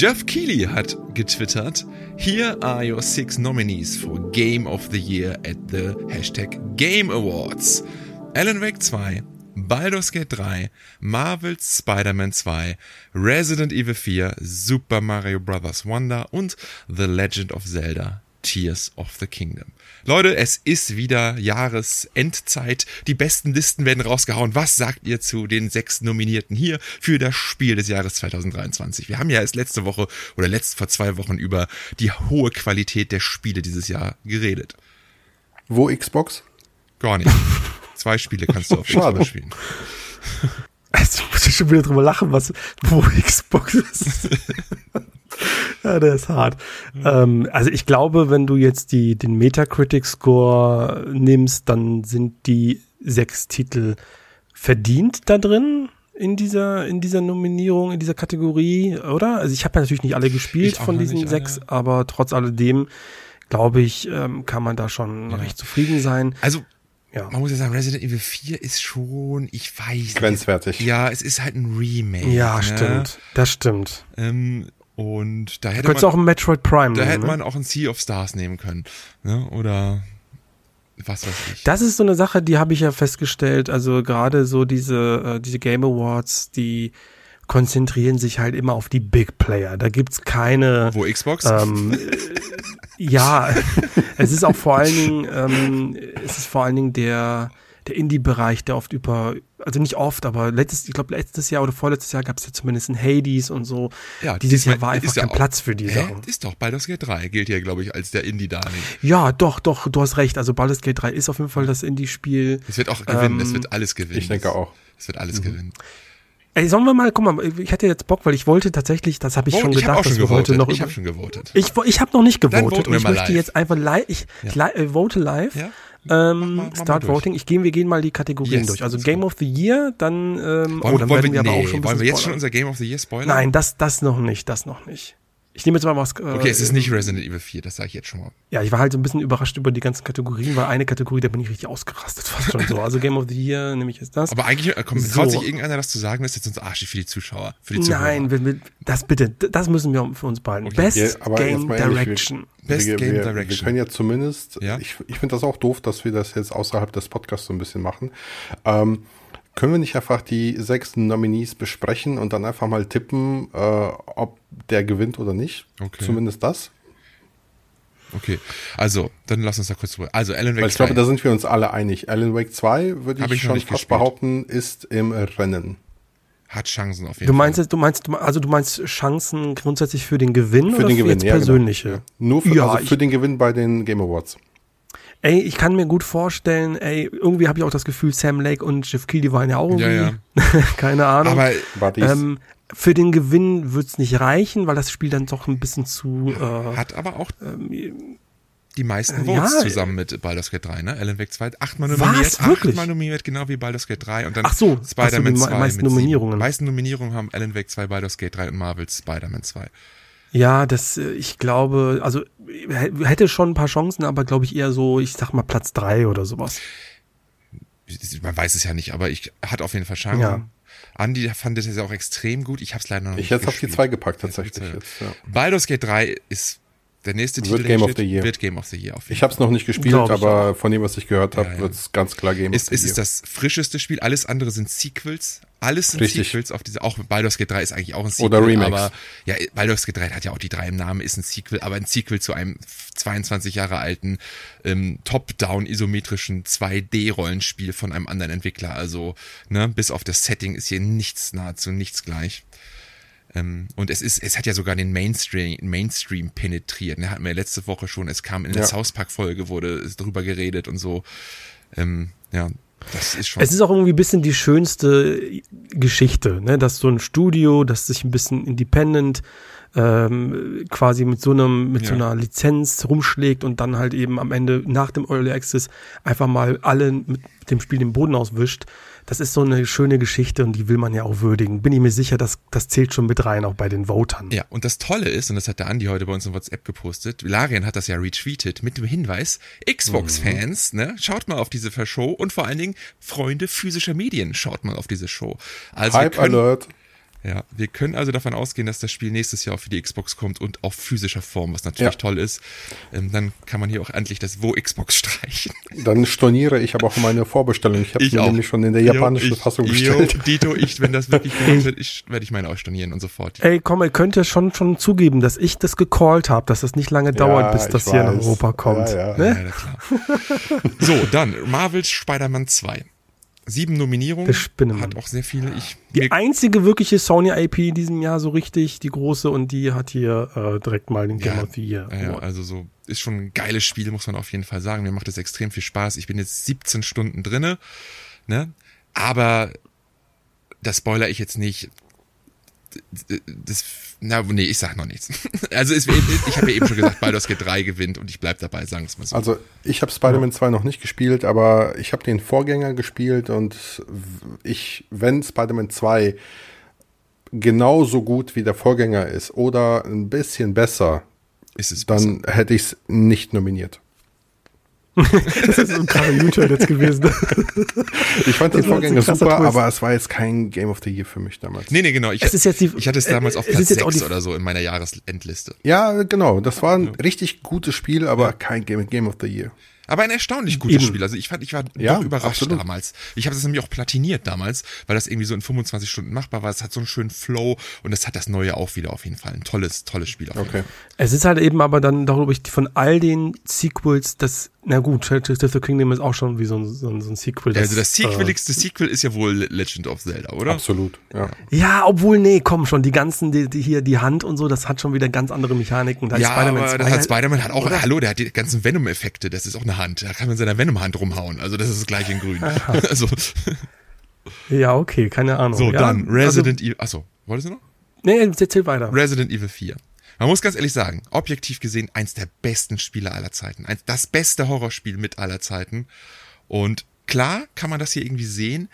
Jeff Keighley hat getwittert, Here are your six nominees for Game of the Year at the Hashtag Game Awards. Alan Wake 2, Baldur's Gate 3, Marvel's Spider-Man 2, Resident Evil 4, Super Mario Bros. Wonder und The Legend of Zelda Tears of the Kingdom. Leute, es ist wieder Jahresendzeit. Die besten Listen werden rausgehauen. Was sagt ihr zu den sechs Nominierten hier für das Spiel des Jahres 2023? Wir haben ja erst letzte Woche oder letzt vor zwei Wochen über die hohe Qualität der Spiele dieses Jahr geredet. Wo Xbox? Gar nicht. Zwei Spiele kannst du auf Xbox spielen. Also, muss ich schon wieder drüber lachen, was, wo Xbox ist. ja, der ist hart. Mhm. Ähm, also ich glaube, wenn du jetzt die, den Metacritic-Score nimmst, dann sind die sechs Titel verdient da drin in dieser, in dieser Nominierung, in dieser Kategorie, oder? Also ich habe ja natürlich nicht alle gespielt von diesen sechs, alle. aber trotz alledem, glaube ich, ähm, kann man da schon ja. recht zufrieden sein. Also ja. man muss ja sagen, Resident Evil 4 ist schon, ich weiß Grenzwertig. Ja, es ist halt ein Remake. Ja, ne? stimmt. Das stimmt. Ähm, und da hätte Könntest man auch ein Metroid Prime Da nehmen, hätte ne? man auch ein Sea of Stars nehmen können. Ne? Oder was weiß ich. Das ist so eine Sache, die habe ich ja festgestellt. Also gerade so diese, äh, diese Game Awards, die konzentrieren sich halt immer auf die Big Player. Da gibt's keine. Wo Xbox? Ähm, ja, es ist auch vor allen Dingen, ähm, es ist vor allen Dingen der der Indie-Bereich, der oft über, also nicht oft, aber letztes, ich glaube letztes Jahr oder vorletztes Jahr gab es ja zumindest ein Hades und so. Ja, Dieses Jahr war einfach kein ja Platz für die hä? Sachen. Ist doch, Baldur's Gate 3 gilt ja, glaube ich, als der Indie-Darling. Ja, doch, doch, du hast recht. Also Baldur's Gate 3 ist auf jeden Fall das Indie-Spiel. Es wird auch gewinnen, ähm, es wird alles gewinnen. Ich denke auch. Es wird alles mhm. gewinnen. Ey, sollen wir mal, guck mal, ich hätte jetzt Bock, weil ich wollte tatsächlich, das habe ich oh, schon gedacht, ich dass wir heute noch. Ich habe schon gewotet. Ich, ich habe noch nicht gewotet und ich möchte live. jetzt einfach live, ich, ja. ich äh, vote live. Ja? Ähm, mach, mach, mach Start Voting. Ich gehe, wir gehen mal die Kategorien yes, durch. Also Game of the Year, dann, ähm, wollen, oh, dann wollen werden wir, nee, aber auch schon Wollen wir jetzt schon unser Game of the Year spoilern? Nein, das, das noch nicht, das noch nicht. Ich nehme jetzt mal was. Äh, okay, es ist nicht Resident Evil 4, das sage ich jetzt schon mal. Ja, ich war halt so ein bisschen überrascht über die ganzen Kategorien, weil eine Kategorie, da bin ich richtig ausgerastet, fast schon so. Also Game of the Year nehme ich jetzt das. Aber eigentlich äh, komm, so. traut sich irgendeiner das zu sagen, das ist jetzt uns arschig für die Zuschauer, für die Zuhörer. Nein, wir, wir, das bitte, das müssen wir für uns behalten. Okay. Best ja, Game Direction. Best wir, Game wir, Direction. Wir können ja zumindest, ja? ich, ich finde das auch doof, dass wir das jetzt außerhalb des Podcasts so ein bisschen machen. Ähm, können wir nicht einfach die sechs Nominees besprechen und dann einfach mal tippen, äh, ob der gewinnt oder nicht? Okay. Zumindest das. Okay, also, dann lass uns da kurz drüber. Also, Alan Wake Weil ich 2. glaube, da sind wir uns alle einig. Alan Wake 2, würde ich, ich schon fast gespielt. behaupten, ist im Rennen. Hat Chancen auf jeden du meinst, Fall. Du meinst, also du meinst Chancen grundsätzlich für den Gewinn für oder den für Gewinn, jetzt ja, genau. persönliche? Genau. Nur für, ja, also für den Gewinn bei den Game Awards. Ey, ich kann mir gut vorstellen, ey, irgendwie habe ich auch das Gefühl, Sam Lake und Jeff Keighley waren ja auch irgendwie, ja, ja. keine Ahnung. Aber ähm, für den Gewinn wird's nicht reichen, weil das Spiel dann doch ein bisschen zu äh, hat aber auch ähm, die meisten Votes ja, zusammen mit Baldur's Gate 3, ne? Alan Wake 2, achtmal nominiert, was? Wirklich? achtmal nominiert, genau wie Baldur's Gate 3 und dann Ach so, Spider-Man so, 2 meisten Nominierungen. Die meisten Nominierungen haben Alan Wake 2, Baldur's Gate 3 und Marvel's Spider-Man 2. Ja, das, äh, ich glaube, also hätte schon ein paar Chancen, aber glaube ich eher so, ich sag mal Platz drei oder sowas. Man weiß es ja nicht, aber ich hatte auf jeden Fall Chancen. Ja. Andi fand das ja auch extrem gut. Ich habe es leider noch ich nicht Ich hätte auf die zwei gepackt tatsächlich. Jetzt, ja. Baldur's Gate 3 ist der nächste wird Titel Game of the Year. wird Game of the Year. ich habe es noch nicht gespielt, aber von dem, was ich gehört habe, ja, ja. wird es ganz klar Game ist, of the ist Year. Es ist das frischeste Spiel. Alles andere sind Sequels. Alles sind Richtig. Sequels auf diese. Auch Baldur's Gate 3 ist eigentlich auch ein Sequel. Oder Remix. Aber ja, Baldur's Gate 3 hat ja auch die drei im Namen, ist ein Sequel, aber ein Sequel zu einem 22 Jahre alten ähm, Top-Down isometrischen 2D-Rollenspiel von einem anderen Entwickler. Also ne, bis auf das Setting ist hier nichts nahezu nichts gleich. Ähm, und es ist, es hat ja sogar den Mainstream, Mainstream penetriert. Ne? Hatten wir letzte Woche schon, es kam in der ja. South Park Folge, wurde drüber geredet und so. Ähm, ja, das ist schon. Es ist auch irgendwie ein bisschen die schönste Geschichte, ne? dass so ein Studio, das sich ein bisschen independent ähm, quasi mit so einem mit ja. so einer Lizenz rumschlägt und dann halt eben am Ende nach dem Early Access einfach mal alle mit dem Spiel den Boden auswischt das ist so eine schöne Geschichte und die will man ja auch würdigen. Bin ich mir sicher, dass das zählt schon mit rein, auch bei den Votern. Ja, und das Tolle ist, und das hat der Andi heute bei uns in WhatsApp gepostet, Larian hat das ja retweetet mit dem Hinweis, Xbox-Fans, mhm. ne, schaut mal auf diese Show und vor allen Dingen Freunde physischer Medien, schaut mal auf diese Show. Also Hype können, Alert. Ja, wir können also davon ausgehen, dass das Spiel nächstes Jahr auch für die Xbox kommt und auf physischer Form, was natürlich ja. toll ist. Ähm, dann kann man hier auch endlich das Wo Xbox streichen. Dann storniere ich aber auch meine Vorbestellung. Ich habe mir nämlich schon in der japanischen jo, ich, Fassung bestellt. Jo, Dito, ich, wenn das wirklich gemacht wird, ich, werde ich meine auch stornieren und sofort. Ey, komm, ihr könnt ja schon, schon zugeben, dass ich das gecallt habe, dass das nicht lange dauert, ja, bis das hier weiß. in Europa kommt. Ja, ja. Ne? ja klar. so, dann Marvel's Spider-Man 2. Sieben Nominierungen. Hat auch sehr viele. Ich, die einzige wirkliche Sony-IP in diesem Jahr so richtig, die große, und die hat hier äh, direkt mal den Game ja, of the Year. Ja, also so ist schon ein geiles Spiel, muss man auf jeden Fall sagen. Mir macht es extrem viel Spaß. Ich bin jetzt 17 Stunden drinne, ne? Aber das spoiler ich jetzt nicht das, na, nee, ich sag noch nichts. Also es, ich habe ja eben schon gesagt, Baldur's Gate 3 gewinnt und ich bleib dabei, sagen wir es mal so. Also ich habe Spider-Man 2 noch nicht gespielt, aber ich habe den Vorgänger gespielt und ich, wenn Spider-Man 2 genauso gut wie der Vorgänger ist oder ein bisschen besser, dann besser. hätte ich es nicht nominiert das ist so ein krasser jetzt gewesen. ich fand den Vorgänger super, Twist. aber es war jetzt kein Game of the Year für mich damals. Nee, nee, genau. Ich, es ist jetzt die, ich hatte es damals auf Platz 6 oder so in meiner Jahresendliste. Ja, genau. Das war ein ja. richtig gutes Spiel, aber ja. kein Game, Game of the Year. Aber ein erstaunlich gutes Eben. Spiel. Also ich fand, ich war ja, doch überrascht absolut. damals. Ich habe das nämlich auch platiniert damals, weil das irgendwie so in 25 Stunden machbar war. Es hat so einen schönen Flow und es hat das Neue auch wieder auf jeden Fall. Ein tolles, tolles Spiel auf jeden okay. Fall. Es ist halt eben aber dann, glaube ich, von all den Sequels das na gut, Tears of the Kingdom ist auch schon wie so ein, so ein, so ein Sequel. Das, also das sequeligste äh, Sequel ist ja wohl Legend of Zelda, oder? Absolut, ja. Ja, obwohl, nee, komm schon, die ganzen, die, die hier, die Hand und so, das hat schon wieder ganz andere Mechaniken. Da ja, aber das hat Spider-Man hat auch, oder? hallo, der hat die ganzen Venom-Effekte, das ist auch eine Hand. Da kann man seiner Venom-Hand rumhauen, also das ist das gleiche in grün. also. Ja, okay, keine Ahnung. So, ja, dann Resident also, Evil, achso, wolltest du noch? Nee, erzähl weiter. Resident Evil 4. Man muss ganz ehrlich sagen, objektiv gesehen, eins der besten Spiele aller Zeiten. Eins, das beste Horrorspiel mit aller Zeiten. Und klar kann man das hier irgendwie sehen,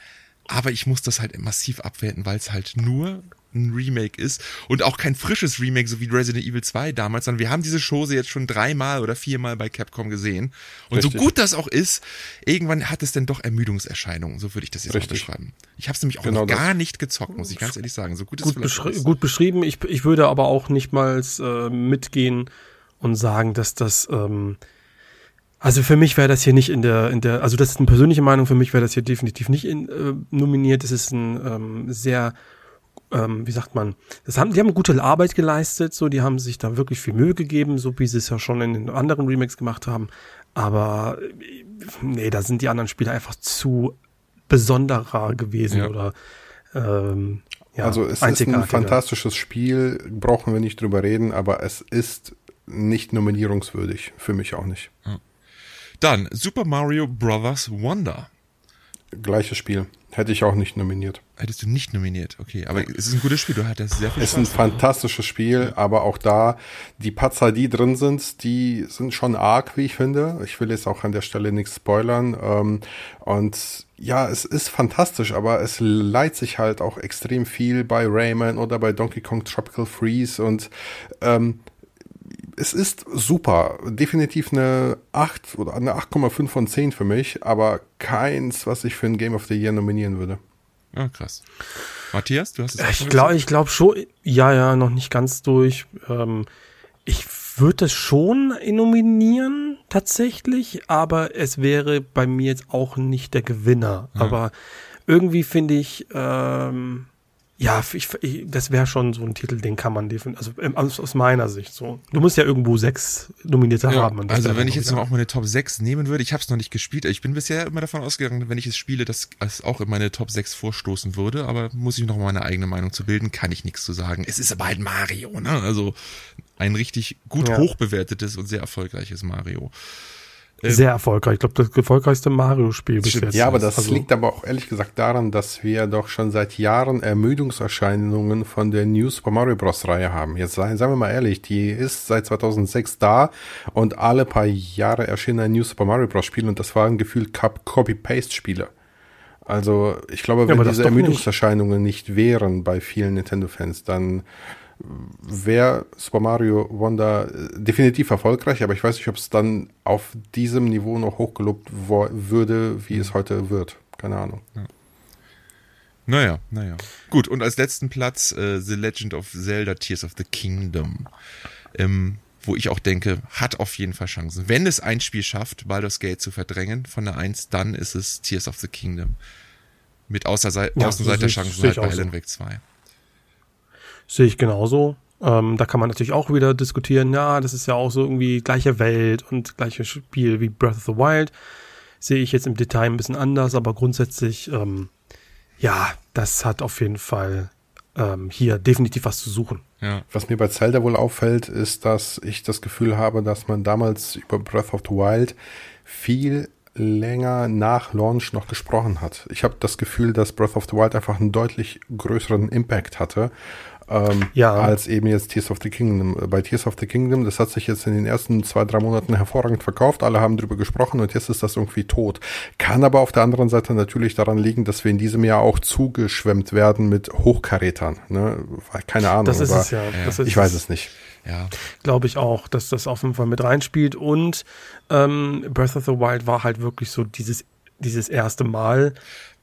aber ich muss das halt massiv abwerten, weil es halt nur ein Remake ist und auch kein frisches Remake, so wie Resident Evil 2 damals, sondern wir haben diese Chose jetzt schon dreimal oder viermal bei Capcom gesehen. Und Richtig. so gut das auch ist, irgendwann hat es dann doch Ermüdungserscheinungen, so würde ich das jetzt Richtig. auch beschreiben. Ich habe es nämlich auch genau noch gar nicht gezockt, muss ich ganz ehrlich sagen. So gut, gut, beschri ist. gut beschrieben. Ich, ich würde aber auch nicht mal äh, mitgehen und sagen, dass das ähm, also für mich wäre das hier nicht in der, in der, also das ist eine persönliche Meinung, für mich wäre das hier definitiv nicht in, äh, nominiert. Es ist ein ähm, sehr ähm, wie sagt man, das haben, die haben gute Arbeit geleistet, so, die haben sich da wirklich viel Mühe gegeben, so wie sie es ja schon in den anderen Remakes gemacht haben. Aber nee, da sind die anderen Spiele einfach zu besonderer gewesen ja. oder ähm, ja, also es ist ein fantastisches Spiel, brauchen wir nicht drüber reden, aber es ist nicht nominierungswürdig, für mich auch nicht. Dann Super Mario Bros. Wonder. Gleiches Spiel. Hätte ich auch nicht nominiert. Hättest du nicht nominiert, okay. Aber es ist ein gutes Spiel, du hattest sehr viel Es ist ein fantastisches Spiel, aber auch da, die Patzer, die drin sind, die sind schon arg, wie ich finde. Ich will jetzt auch an der Stelle nichts spoilern. Ähm, und ja, es ist fantastisch, aber es leiht sich halt auch extrem viel bei Rayman oder bei Donkey Kong Tropical Freeze und ähm, es ist super. Definitiv eine 8 oder eine 8,5 von 10 für mich, aber keins, was ich für ein Game of the Year nominieren würde. Ah, krass. Matthias, du hast es Ich glaube, ich glaube schon, ja, ja, noch nicht ganz durch. Ähm, ich würde es schon nominieren, tatsächlich, aber es wäre bei mir jetzt auch nicht der Gewinner. Ja. Aber irgendwie finde ich, ähm, ja, ich, ich, das wäre schon so ein Titel, den kann man definitiv, also aus, aus, meiner Sicht so. Du musst ja irgendwo sechs Nominierte ja, haben. Also wenn ich jetzt noch auch meine Top 6 nehmen würde, ich habe es noch nicht gespielt, ich bin bisher immer davon ausgegangen, wenn ich es spiele, dass es auch in meine Top 6 vorstoßen würde, aber muss ich noch meine eigene Meinung zu bilden, kann ich nichts zu sagen. Es ist aber halt Mario, ne? Also ein richtig gut ja. hochbewertetes und sehr erfolgreiches Mario. Ähm, Sehr erfolgreich. Ich glaube, das erfolgreichste Mario-Spiel bis jetzt. Ja, aber das also, liegt aber auch ehrlich gesagt daran, dass wir doch schon seit Jahren Ermüdungserscheinungen von der New Super Mario Bros. Reihe haben. Jetzt sagen wir mal ehrlich, die ist seit 2006 da und alle paar Jahre erschien ein New Super Mario Bros. Spiel und das waren gefühlt Copy-Paste-Spiele. Also ich glaube, wenn ja, diese Ermüdungserscheinungen nicht. nicht wären bei vielen Nintendo-Fans, dann wäre Super Mario Wonder äh, definitiv erfolgreich, aber ich weiß nicht, ob es dann auf diesem Niveau noch hochgelobt würde, wie es heute wird. Keine Ahnung. Ja. Naja, naja. Gut, und als letzten Platz äh, The Legend of Zelda Tears of the Kingdom. Ähm, wo ich auch denke, hat auf jeden Fall Chancen. Wenn es ein Spiel schafft, Baldur's Gate zu verdrängen von der 1, dann ist es Tears of the Kingdom. Mit Außerse ja, Außenseiterchancen halt bei Alan Wake 2. Sehe ich genauso. Ähm, da kann man natürlich auch wieder diskutieren, ja, das ist ja auch so irgendwie gleiche Welt und gleiches Spiel wie Breath of the Wild. Sehe ich jetzt im Detail ein bisschen anders, aber grundsätzlich ähm, ja, das hat auf jeden Fall ähm, hier definitiv was zu suchen. Ja. Was mir bei Zelda wohl auffällt, ist, dass ich das Gefühl habe, dass man damals über Breath of the Wild viel länger nach Launch noch gesprochen hat. Ich habe das Gefühl, dass Breath of the Wild einfach einen deutlich größeren Impact hatte ähm, ja. als eben jetzt Tears of the Kingdom. Bei Tears of the Kingdom, das hat sich jetzt in den ersten zwei, drei Monaten hervorragend verkauft, alle haben drüber gesprochen und jetzt ist das irgendwie tot. Kann aber auf der anderen Seite natürlich daran liegen, dass wir in diesem Jahr auch zugeschwemmt werden mit Hochkarätern. Ne? Keine Ahnung. Das ist es ja. Das ich weiß es nicht. Ja. Glaube ich auch, dass das auf jeden Fall mit reinspielt. Und ähm, Breath of the Wild war halt wirklich so dieses, dieses erste Mal,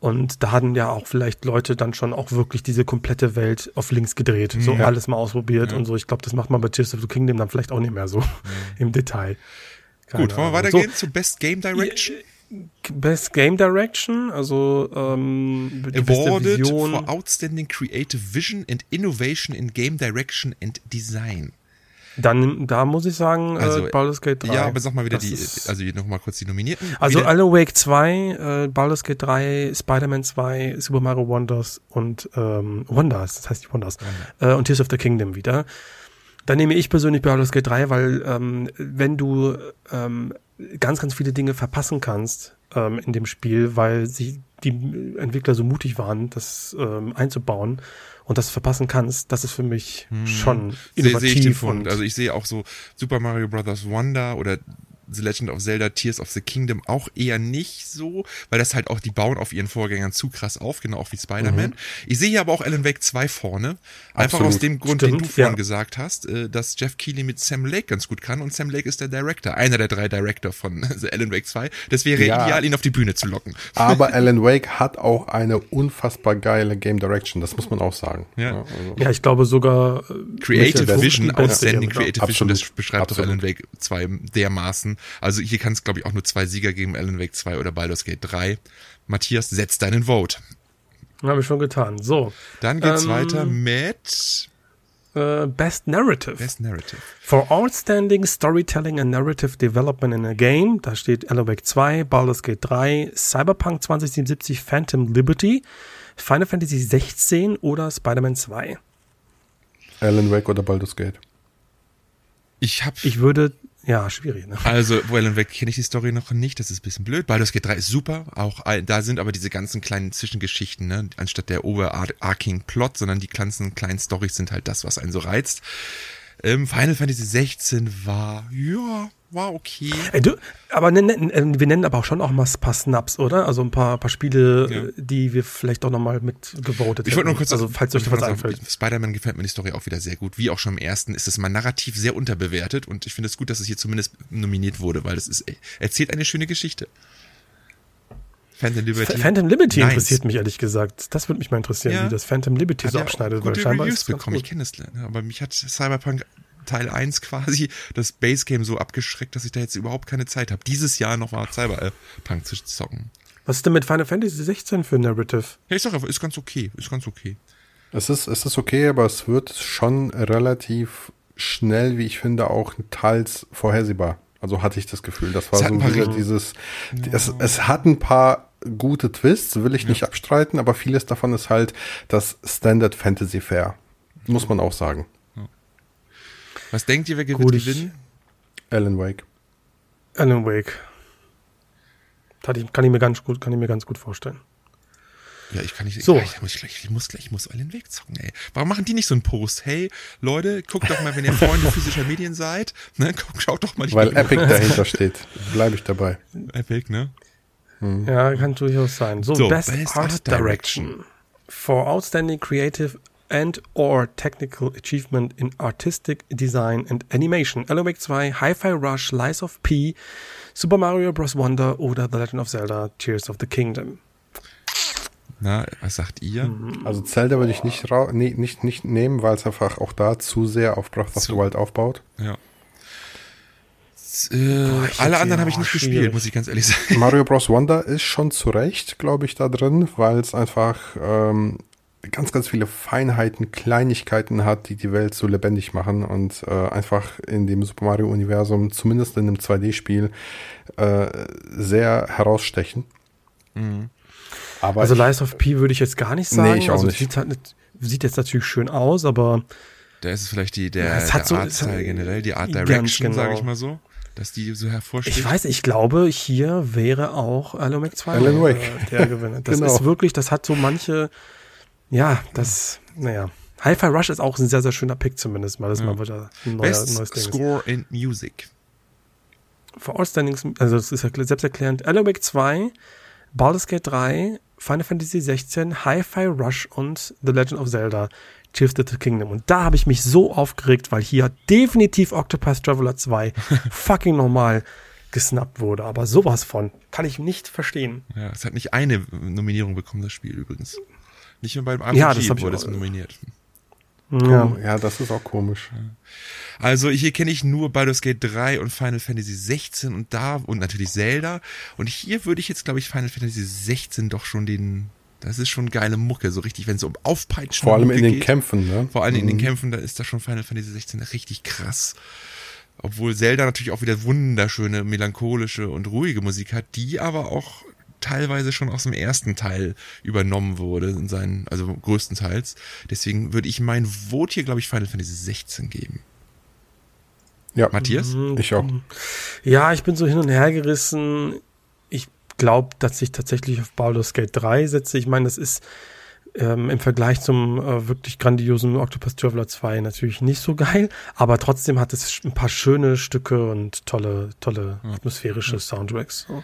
und da hatten ja auch vielleicht Leute dann schon auch wirklich diese komplette Welt auf links gedreht, so ja. alles mal ausprobiert ja. und so. Ich glaube, das macht man bei Tears of the Kingdom dann vielleicht auch nicht mehr so ja. im Detail. Keine Gut, wollen wir weitergehen so, zu Best Game Direction? Best Game Direction, also ähm, Awarded for Outstanding Creative Vision and Innovation in Game Direction and Design. Dann, da muss ich sagen, äh, also, äh, Baldur's Gate 3. Ja, aber sag mal wieder das die, also nochmal kurz die Nominierten. Also wieder. Alan Wake 2, äh, Baldur's Gate 3, Spider-Man 2, Super Mario Wonders und ähm, Wonders, das heißt die Wonders, Wonder. äh, und Tears of the Kingdom wieder. Dann nehme ich persönlich Baldur's Gate 3, weil ähm, wenn du ähm, ganz, ganz viele Dinge verpassen kannst ähm, in dem Spiel, weil sich die Entwickler so mutig waren, das ähm, einzubauen, und das verpassen kannst, das ist für mich hm. schon innovativ. Sehe ich den Punkt. Also ich sehe auch so Super Mario Bros. Wonder oder The Legend of Zelda Tears of the Kingdom auch eher nicht so, weil das halt auch, die bauen auf ihren Vorgängern zu krass auf, genau auch wie Spider-Man. Mhm. Ich sehe hier aber auch Alan Wake 2 vorne. Einfach Absolut. aus dem Grund, Stimmt, den du vorhin ja. gesagt hast, äh, dass Jeff Keighley mit Sam Lake ganz gut kann und Sam Lake ist der Director, einer der drei Director von Alan Wake 2. Das wäre ja. ideal, ihn auf die Bühne zu locken. Aber Alan Wake hat auch eine unfassbar geile Game Direction, das muss man auch sagen. Ja, ja, also. ja ich glaube sogar äh, Creative Vision, Outstanding Creative Vision, das beschreibt Absolut. doch Alan Wake 2 dermaßen. Also hier kann es, glaube ich, auch nur zwei Sieger geben, Alan Wake 2 oder Baldur's Gate 3. Matthias, setz deinen Vote. Habe ich schon getan. So. Dann geht's ähm, weiter mit uh, Best Narrative. Best Narrative. For Outstanding Storytelling and Narrative Development in a Game. Da steht Alan Wake 2, Baldur's Gate 3, Cyberpunk 2077, Phantom Liberty, Final Fantasy 16 oder Spider-Man 2. Alan Wake oder Baldur's Gate. Ich habe. Ich würde ja, schwierig, ne? Also, Alan Wake kenne ich die Story noch nicht, das ist ein bisschen blöd. Baldur's Gate 3 ist super, auch da sind aber diese ganzen kleinen Zwischengeschichten, ne, anstatt der overarching Plot, sondern die ganzen kleinen Storys sind halt das, was einen so reizt. Ähm, Final Fantasy 16 war, ja, war okay. Ey, du, aber ne, ne, wir nennen aber auch schon auch mal ein paar Snaps, oder? Also ein paar, paar Spiele, ja. die wir vielleicht auch nochmal mit gewotet Ich wollte nur kurz, also falls euch was einfällt. Spider-Man gefällt mir die Story auch wieder sehr gut. Wie auch schon im ersten ist es mal narrativ sehr unterbewertet und ich finde es gut, dass es hier zumindest nominiert wurde, weil es ist, erzählt eine schöne Geschichte. Phantom Liberty. Phantom Liberty nice. interessiert mich ehrlich gesagt. Das würde mich mal interessieren, ja. wie das Phantom Liberty hat so abschneidet. Gute weil scheinbar Reviews bekommen, ich kenne es, aber mich hat Cyberpunk Teil 1 quasi das Base Game so abgeschreckt, dass ich da jetzt überhaupt keine Zeit habe, dieses Jahr noch mal Cyberpunk zu zocken. Was ist denn mit Final Fantasy 16 für ein Narrative? Ja, ich sag einfach, ist ganz okay, ist ganz okay. Es ist, es ist okay, aber es wird schon relativ schnell, wie ich finde, auch teils vorhersehbar. Also hatte ich das Gefühl. Das war so wieder dieses. Ja. Es, es hat ein paar gute Twists, will ich ja. nicht abstreiten, aber vieles davon ist halt das Standard Fantasy Fair. Muss man auch sagen. Was denkt ihr, wer wird gewinnen? Alan Wake. Alan Wake. Kann ich mir ganz gut, kann ich mir ganz gut vorstellen. Ja, ich kann nicht. So. Ich, muss gleich, ich muss gleich, ich muss Alan Wake zocken, ey. Warum machen die nicht so einen Post? Hey, Leute, guckt doch mal, wenn ihr Freunde physischer Medien seid, ne, guck, schaut doch mal die Weil. Epic dahinter steht. Bleibe ich dabei. Epic, ne? Hm. Ja, kann durchaus sein. So, so Best, Best, Art, Art Direction. Direction. For Outstanding Creative and or Technical Achievement in Artistic Design and Animation. Alan Wake 2, Hi-Fi Rush, Lies of P, Super Mario Bros. Wonder oder The Legend of Zelda, Tears of the Kingdom. Na, was sagt ihr? Mhm. Also Zelda würde ich nicht, nee, nicht, nicht nehmen, weil es einfach auch da zu sehr auf Breath of the Wild aufbaut. Ja. Äh, Boah, alle anderen habe ich nicht schwierig. gespielt, muss ich ganz ehrlich sagen. Mario Bros. Wonder ist schon zu Recht, glaube ich, da drin, weil es einfach ähm, ganz, ganz viele Feinheiten, Kleinigkeiten hat, die die Welt so lebendig machen und äh, einfach in dem Super Mario-Universum, zumindest in einem 2D-Spiel, äh, sehr herausstechen. Mhm. Aber also Lies of P würde ich jetzt gar nicht sagen. Nee, ich auch also nicht. Sieht, halt, sieht jetzt natürlich schön aus, aber da ist es vielleicht die, der, ja, der Art so, generell, die Art Direction, genau. sage ich mal so dass die so hervorsteht? Ich weiß, ich glaube, hier wäre auch Alan Wake 2 Alan Wake. Äh, der Gewinner. Das genau. ist wirklich, das hat so manche, ja, das, naja. Hi-Fi Rush ist auch ein sehr, sehr schöner Pick zumindest mal. Das ja. mal wieder ein neuer, Best neues Ding Score in Music. For all standings, also das ist ja selbsterklärend. Alan Wake 2, Baldur's Gate 3, Final Fantasy 16, Hi-Fi Rush und The Legend of Zelda. Tears of the Kingdom. Und da habe ich mich so aufgeregt, weil hier definitiv Octopath Traveler 2 fucking normal gesnappt wurde. Aber sowas von kann ich nicht verstehen. Ja, es hat nicht eine Nominierung bekommen, das Spiel übrigens. Nicht nur beim RPG ja, das wurde es nominiert. Ja. ja, das ist auch komisch. Also hier kenne ich nur Baldur's Gate 3 und Final Fantasy 16 und da und natürlich Zelda. Und hier würde ich jetzt, glaube ich, Final Fantasy 16 doch schon den das ist schon geile Mucke, so richtig, wenn es um Aufpeitschen Vor allem in den geht. Kämpfen, ne? Vor allem mhm. in den mhm. Kämpfen, da ist das schon Final Fantasy 16 richtig krass. Obwohl Zelda natürlich auch wieder wunderschöne, melancholische und ruhige Musik hat, die aber auch teilweise schon aus dem ersten Teil übernommen wurde, in seinen, also größtenteils. Deswegen würde ich mein Vote hier, glaube ich, Final Fantasy 16 geben. Ja. Matthias? Mhm. Ich auch. Ja, ich bin so hin und her gerissen glaube, dass ich tatsächlich auf Baldur's Gate 3 setze. Ich meine, das ist ähm, im Vergleich zum äh, wirklich grandiosen Octopus Traveler 2 natürlich nicht so geil, aber trotzdem hat es ein paar schöne Stücke und tolle, tolle atmosphärische Soundtracks. So.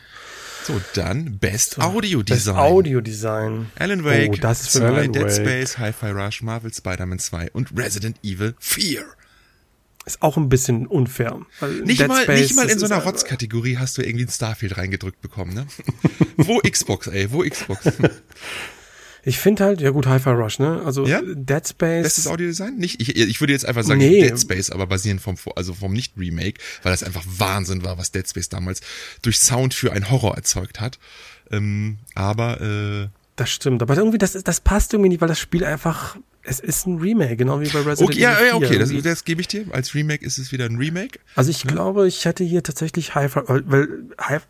So, dann Best Audio Design. Best Audio Design. Alan Wake, oh, das ist 2, Dead Wake. Space, Hi-Fi Rush, Marvel Spider-Man 2 und Resident Evil 4. Ist auch ein bisschen unfair. Nicht mal, nicht mal in so einer Rotz-Kategorie hast du irgendwie ein Starfield reingedrückt bekommen, ne? wo Xbox, ey, wo Xbox? Ich finde halt, ja gut, Hi-Fi Rush, ne? Also ja? Dead Space. Bestes Audiodesign? Nicht, ich, ich würde jetzt einfach sagen nee. Dead Space, aber basierend vom, also vom Nicht-Remake, weil das einfach Wahnsinn war, was Dead Space damals durch Sound für einen Horror erzeugt hat. Ähm, aber äh, das stimmt, aber irgendwie, das, das passt irgendwie nicht, weil das Spiel einfach es ist ein Remake, genau wie bei Resident okay, Evil 4. Ja, okay, das, das gebe ich dir. Als Remake ist es wieder ein Remake. Also ich ja. glaube, ich hätte hier tatsächlich Hi-Fi, weil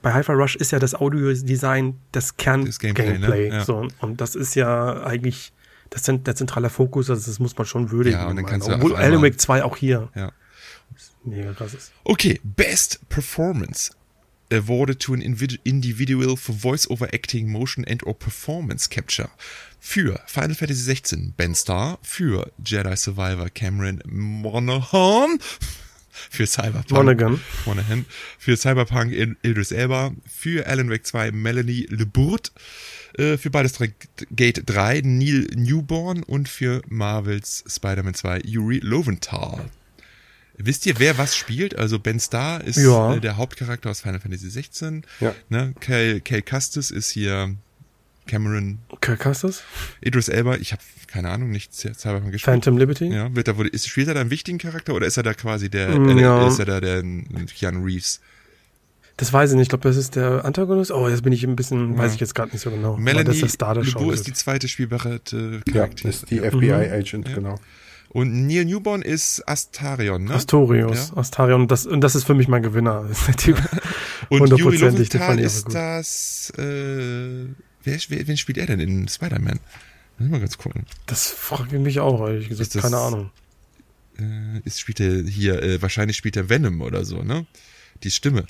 bei Hi-Fi Rush ist ja das Audiodesign das Kern-Gameplay. Ne? Ja. So, und das ist ja eigentlich das sind der zentrale Fokus, also das muss man schon würdigen. Ja, und dann kannst du Obwohl Alan Wake 2 auch hier. Ja. Mega krass ist. Okay, Best Performance awarded to an individual for voice-over acting, motion and or performance capture. Für Final Fantasy 16 Ben Starr, für Jedi Survivor Cameron Monaghan, für Cyberpunk Monaghan. Monaghan, für Cyberpunk Idris Elba, für Alan Wake 2 Melanie LeBourt, äh, für beides Gate 3 Neil Newborn und für Marvels Spider-Man 2 Yuri Loventhal. Wisst ihr, wer was spielt? Also Ben Starr ist ja. äh, der Hauptcharakter aus Final Fantasy 16. Ja. Ne? Cal Custis ist hier Cameron. Cal Custis? Idris Elba, ich habe keine Ahnung, nicht Cyberpunk gespielt. Phantom Liberty? Ja, wird da, ist, spielt er da einen wichtigen Charakter oder ist er da quasi der, äh, ja. ist er da der Keanu Reeves? Das weiß ich nicht. Ich glaube, das ist der Antagonist. Oh, jetzt bin ich ein bisschen, ja. weiß ich jetzt gerade nicht so genau. Melanie das ist der Star ist die zweite spielbare äh, Charakter. Ja, ist die FBI-Agent, mhm. genau. Und Neil Newborn ist Astarion, ne? Astorius, ja? Astarion. Das, und das ist für mich mein Gewinner. Der und Yuri Loventhal ist das, äh, wer, wer, wen spielt er denn in Spider-Man? Muss mal ganz gucken. Das frage ich mich auch, ehrlich gesagt. Das, Keine Ahnung. Äh, ist, spielt er hier, äh, wahrscheinlich spielt er Venom oder so, ne? Die Stimme.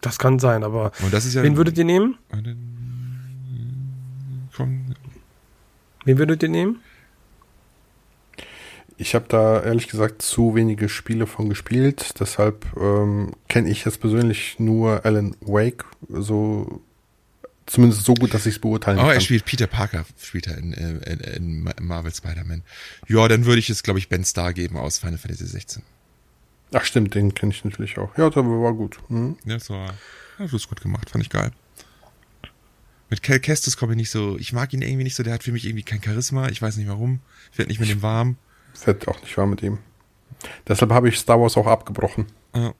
Das kann sein, aber ja wen würdet ihr nehmen? Komm. Wen würdet ihr nehmen? Ich habe da ehrlich gesagt zu wenige Spiele von gespielt, deshalb ähm, kenne ich jetzt persönlich nur Alan Wake, so zumindest so gut, dass ich es beurteilen oh, kann. Oh, er spielt Peter Parker, spielt er in, in, in Marvel Spider-Man. Ja, dann würde ich es, glaube ich, Ben Starr geben aus Final Fantasy 16. Ach stimmt, den kenne ich natürlich auch. Ja, der war gut. Mhm. Ja, das war, das ist gut gemacht, fand ich geil. Mit Cal Kestis komme ich nicht so, ich mag ihn irgendwie nicht so, der hat für mich irgendwie kein Charisma, ich weiß nicht warum. Ich werde nicht mit ihm warm. Werde auch nicht warm mit ihm. Deshalb habe ich Star Wars auch abgebrochen. Ja.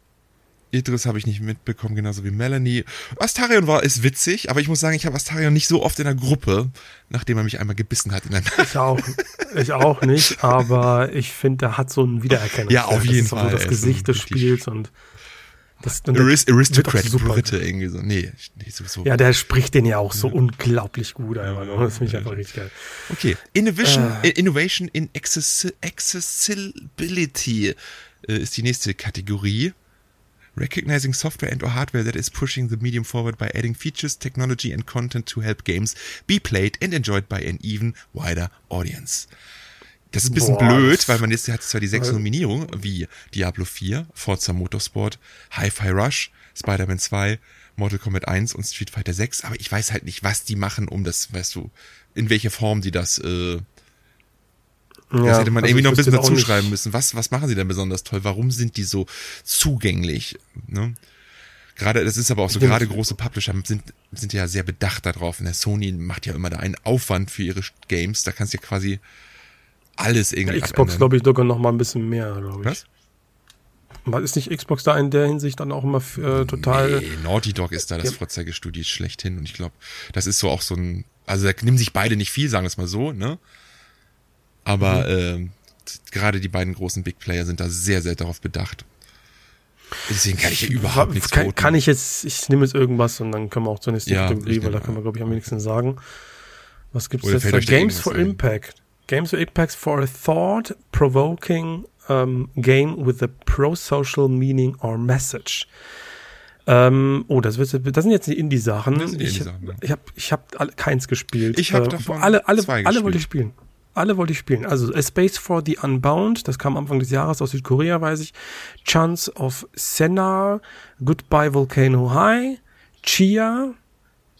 Idris habe ich nicht mitbekommen, genauso wie Melanie. Astarion war, ist witzig, aber ich muss sagen, ich habe Astarion nicht so oft in der Gruppe, nachdem er mich einmal gebissen hat. In der ich auch, ich auch nicht, aber ich finde, er hat so einen Wiedererkennung. Ja, auf jeden Fall. So das Gesicht des Spiels und das, Arist Aristocrat Britte irgendwie so. Nee, nee so. Ja, der spricht den ja auch so ja. unglaublich gut einfach. Das finde ich einfach richtig geil. Okay. Innovation, äh. Innovation in Accessibility äh, ist die nächste Kategorie. Recognizing software and or hardware that is pushing the medium forward by adding features, technology and content to help games be played and enjoyed by an even wider audience. Das ist ein bisschen Boah, blöd, weil man jetzt hat zwar die sechs Nominierungen, wie Diablo 4, Forza Motorsport, Hi-Fi Rush, Spider-Man 2, Mortal Kombat 1 und Street Fighter 6, aber ich weiß halt nicht, was die machen, um das, weißt du, in welche Form die das, äh, ja, das hätte man also irgendwie noch ein bisschen dazu schreiben müssen. Was, was machen sie denn besonders toll? Warum sind die so zugänglich? Ne? Gerade, das ist aber auch so, gerade große Publisher sind, sind ja sehr bedacht darauf. Und der Sony macht ja immer da einen Aufwand für ihre Games. Da kannst du ja quasi alles irgendwie. Ja, Xbox, glaube ich, sogar noch mal ein bisschen mehr, glaube ich. Was? Ist nicht Xbox da in der Hinsicht dann auch immer äh, total. Nee, Naughty Dog ist da das ja. Vorzeigestudio schlechthin und ich glaube, das ist so auch so ein. Also da nehmen sich beide nicht viel, sagen wir es mal so, ne? Aber mhm. äh, gerade die beiden großen Big Player sind da sehr, sehr darauf bedacht. Deswegen kann ich ja überhaupt nichts kann, kann ich jetzt, ich nehme jetzt irgendwas und dann können wir auch zur nächsten ja, Kategorie, weil da können wir, glaube ich, am wenigsten sagen. Was gibt's jetzt da? Games for ein? Games with Impacts for a thought-provoking um, game with a pro-social meaning or message. Ähm, oh, das, wird, das sind jetzt die Indie-Sachen. Ich, Indie ja. ich habe ich hab keins gespielt. Ich habe äh, davon alle, alle, zwei alle wollte ich spielen. Alle wollte ich spielen. Also A Space for the Unbound, das kam Anfang des Jahres aus Südkorea, weiß ich. Chance of Senna, Goodbye Volcano High, Chia,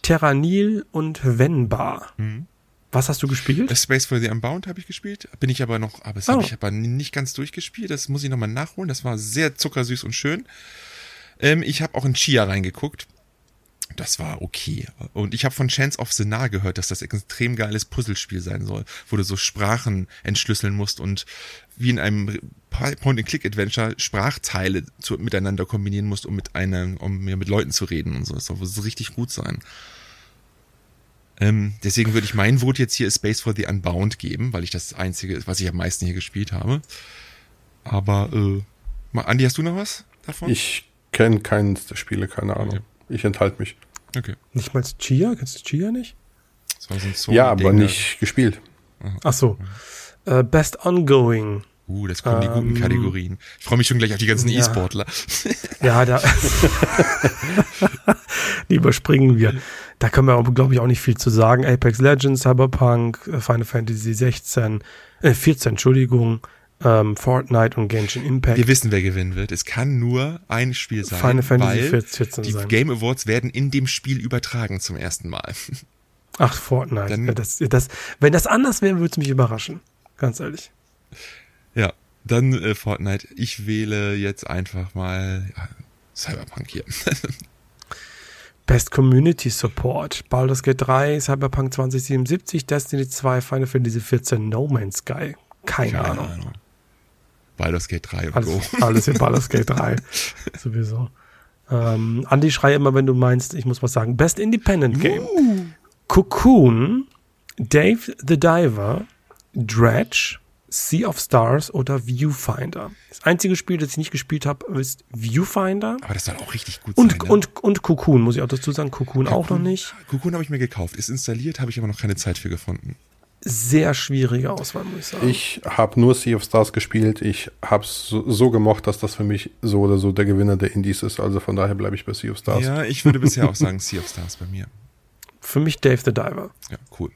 Terranil und Venba. Mhm. Was hast du gespielt? Space for the Unbound habe ich gespielt. Bin ich aber noch, aber das oh. habe ich aber nicht ganz durchgespielt. Das muss ich nochmal nachholen. Das war sehr zuckersüß und schön. Ähm, ich habe auch in Chia reingeguckt. Das war okay. Und ich habe von Chance of the Nah gehört, dass das extrem geiles Puzzlespiel sein soll, wo du so Sprachen entschlüsseln musst und wie in einem Point-and-Click-Adventure Sprachteile zu, miteinander kombinieren musst, um mit einer, um mit Leuten zu reden und so. Das soll so richtig gut sein. Ähm, deswegen würde ich mein Vote jetzt hier Space for the Unbound geben, weil ich das einzige, was ich am meisten hier gespielt habe. Aber, äh, mal, Andi, hast du noch was davon? Ich kenne keines der Spiele, keine Ahnung. Okay. Ich enthalte mich. Okay. Nicht mal Chia? Kennst du Chia nicht? So ja, aber nicht gespielt. Aha. Ach so. Uh, Best Ongoing. Uh, das kommen die guten ähm, Kategorien. Ich freue mich schon gleich auf die ganzen ja. E-Sportler. Ja, da. die überspringen wir. Da können wir, glaube ich, auch nicht viel zu sagen. Apex Legends, Cyberpunk, äh, Final Fantasy 16, äh, 14, Entschuldigung, ähm, Fortnite und Genshin Impact. Wir wissen, wer gewinnen wird. Es kann nur ein Spiel sein. Final Fantasy 14 die sein. Game Awards werden in dem Spiel übertragen zum ersten Mal. Ach, Fortnite. Dann, das, das, wenn das anders wäre, würde es mich überraschen. Ganz ehrlich. Dann äh, Fortnite. Ich wähle jetzt einfach mal ja, Cyberpunk hier. Best Community Support. Baldur's Gate 3, Cyberpunk 2077, Destiny 2, Final Fantasy 14, No Man's Sky. Keine, Keine Ahnung. Ahnung. Baldur's Gate 3 und alles, Go. Alles in Baldur's Gate 3. Sowieso. Ähm, Andi, schrei immer, wenn du meinst, ich muss was sagen. Best Independent Game. Uh. Cocoon, Dave the Diver, Dredge, Sea of Stars oder Viewfinder. Das einzige Spiel, das ich nicht gespielt habe, ist Viewfinder. Aber das soll auch richtig gut und, sein. Ne? Und, und Cocoon, muss ich auch dazu sagen. Cocoon, Cocoon auch noch nicht. Cocoon habe ich mir gekauft. Ist installiert, habe ich aber noch keine Zeit für gefunden. Sehr schwierige Auswahl, muss ich sagen. Ich habe nur Sea of Stars gespielt. Ich habe es so, so, gemocht, dass das für mich so oder so der Gewinner der Indies ist. Also von daher bleibe ich bei Sea of Stars. Ja, ich würde bisher auch sagen Sea of Stars bei mir. Für mich Dave the Diver. Ja, cool.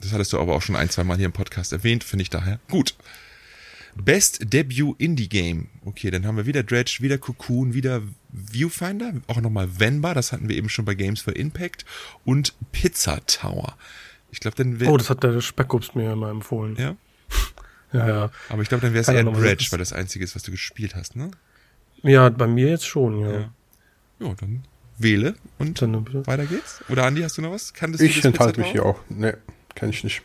Das hattest du aber auch schon ein, zwei Mal hier im Podcast erwähnt, finde ich daher gut. Best Debut Indie Game. Okay, dann haben wir wieder Dredge, wieder Cocoon, wieder Viewfinder, auch nochmal Venba, das hatten wir eben schon bei Games for Impact und Pizza Tower. Ich glaube, dann wäre. Oh, das hat der Speckups mir immer empfohlen. Ja? ja, ja. Aber ich glaube, dann wäre es eher Dredge, weil das einzige ist, was du gespielt hast, ne? Ja, bei mir jetzt schon, ja. Ja, ja dann wähle und Dann, weiter geht's. Oder Andi, hast du noch was? Kanntest ich enthalte mich hier auch. Nee, kann ich nicht.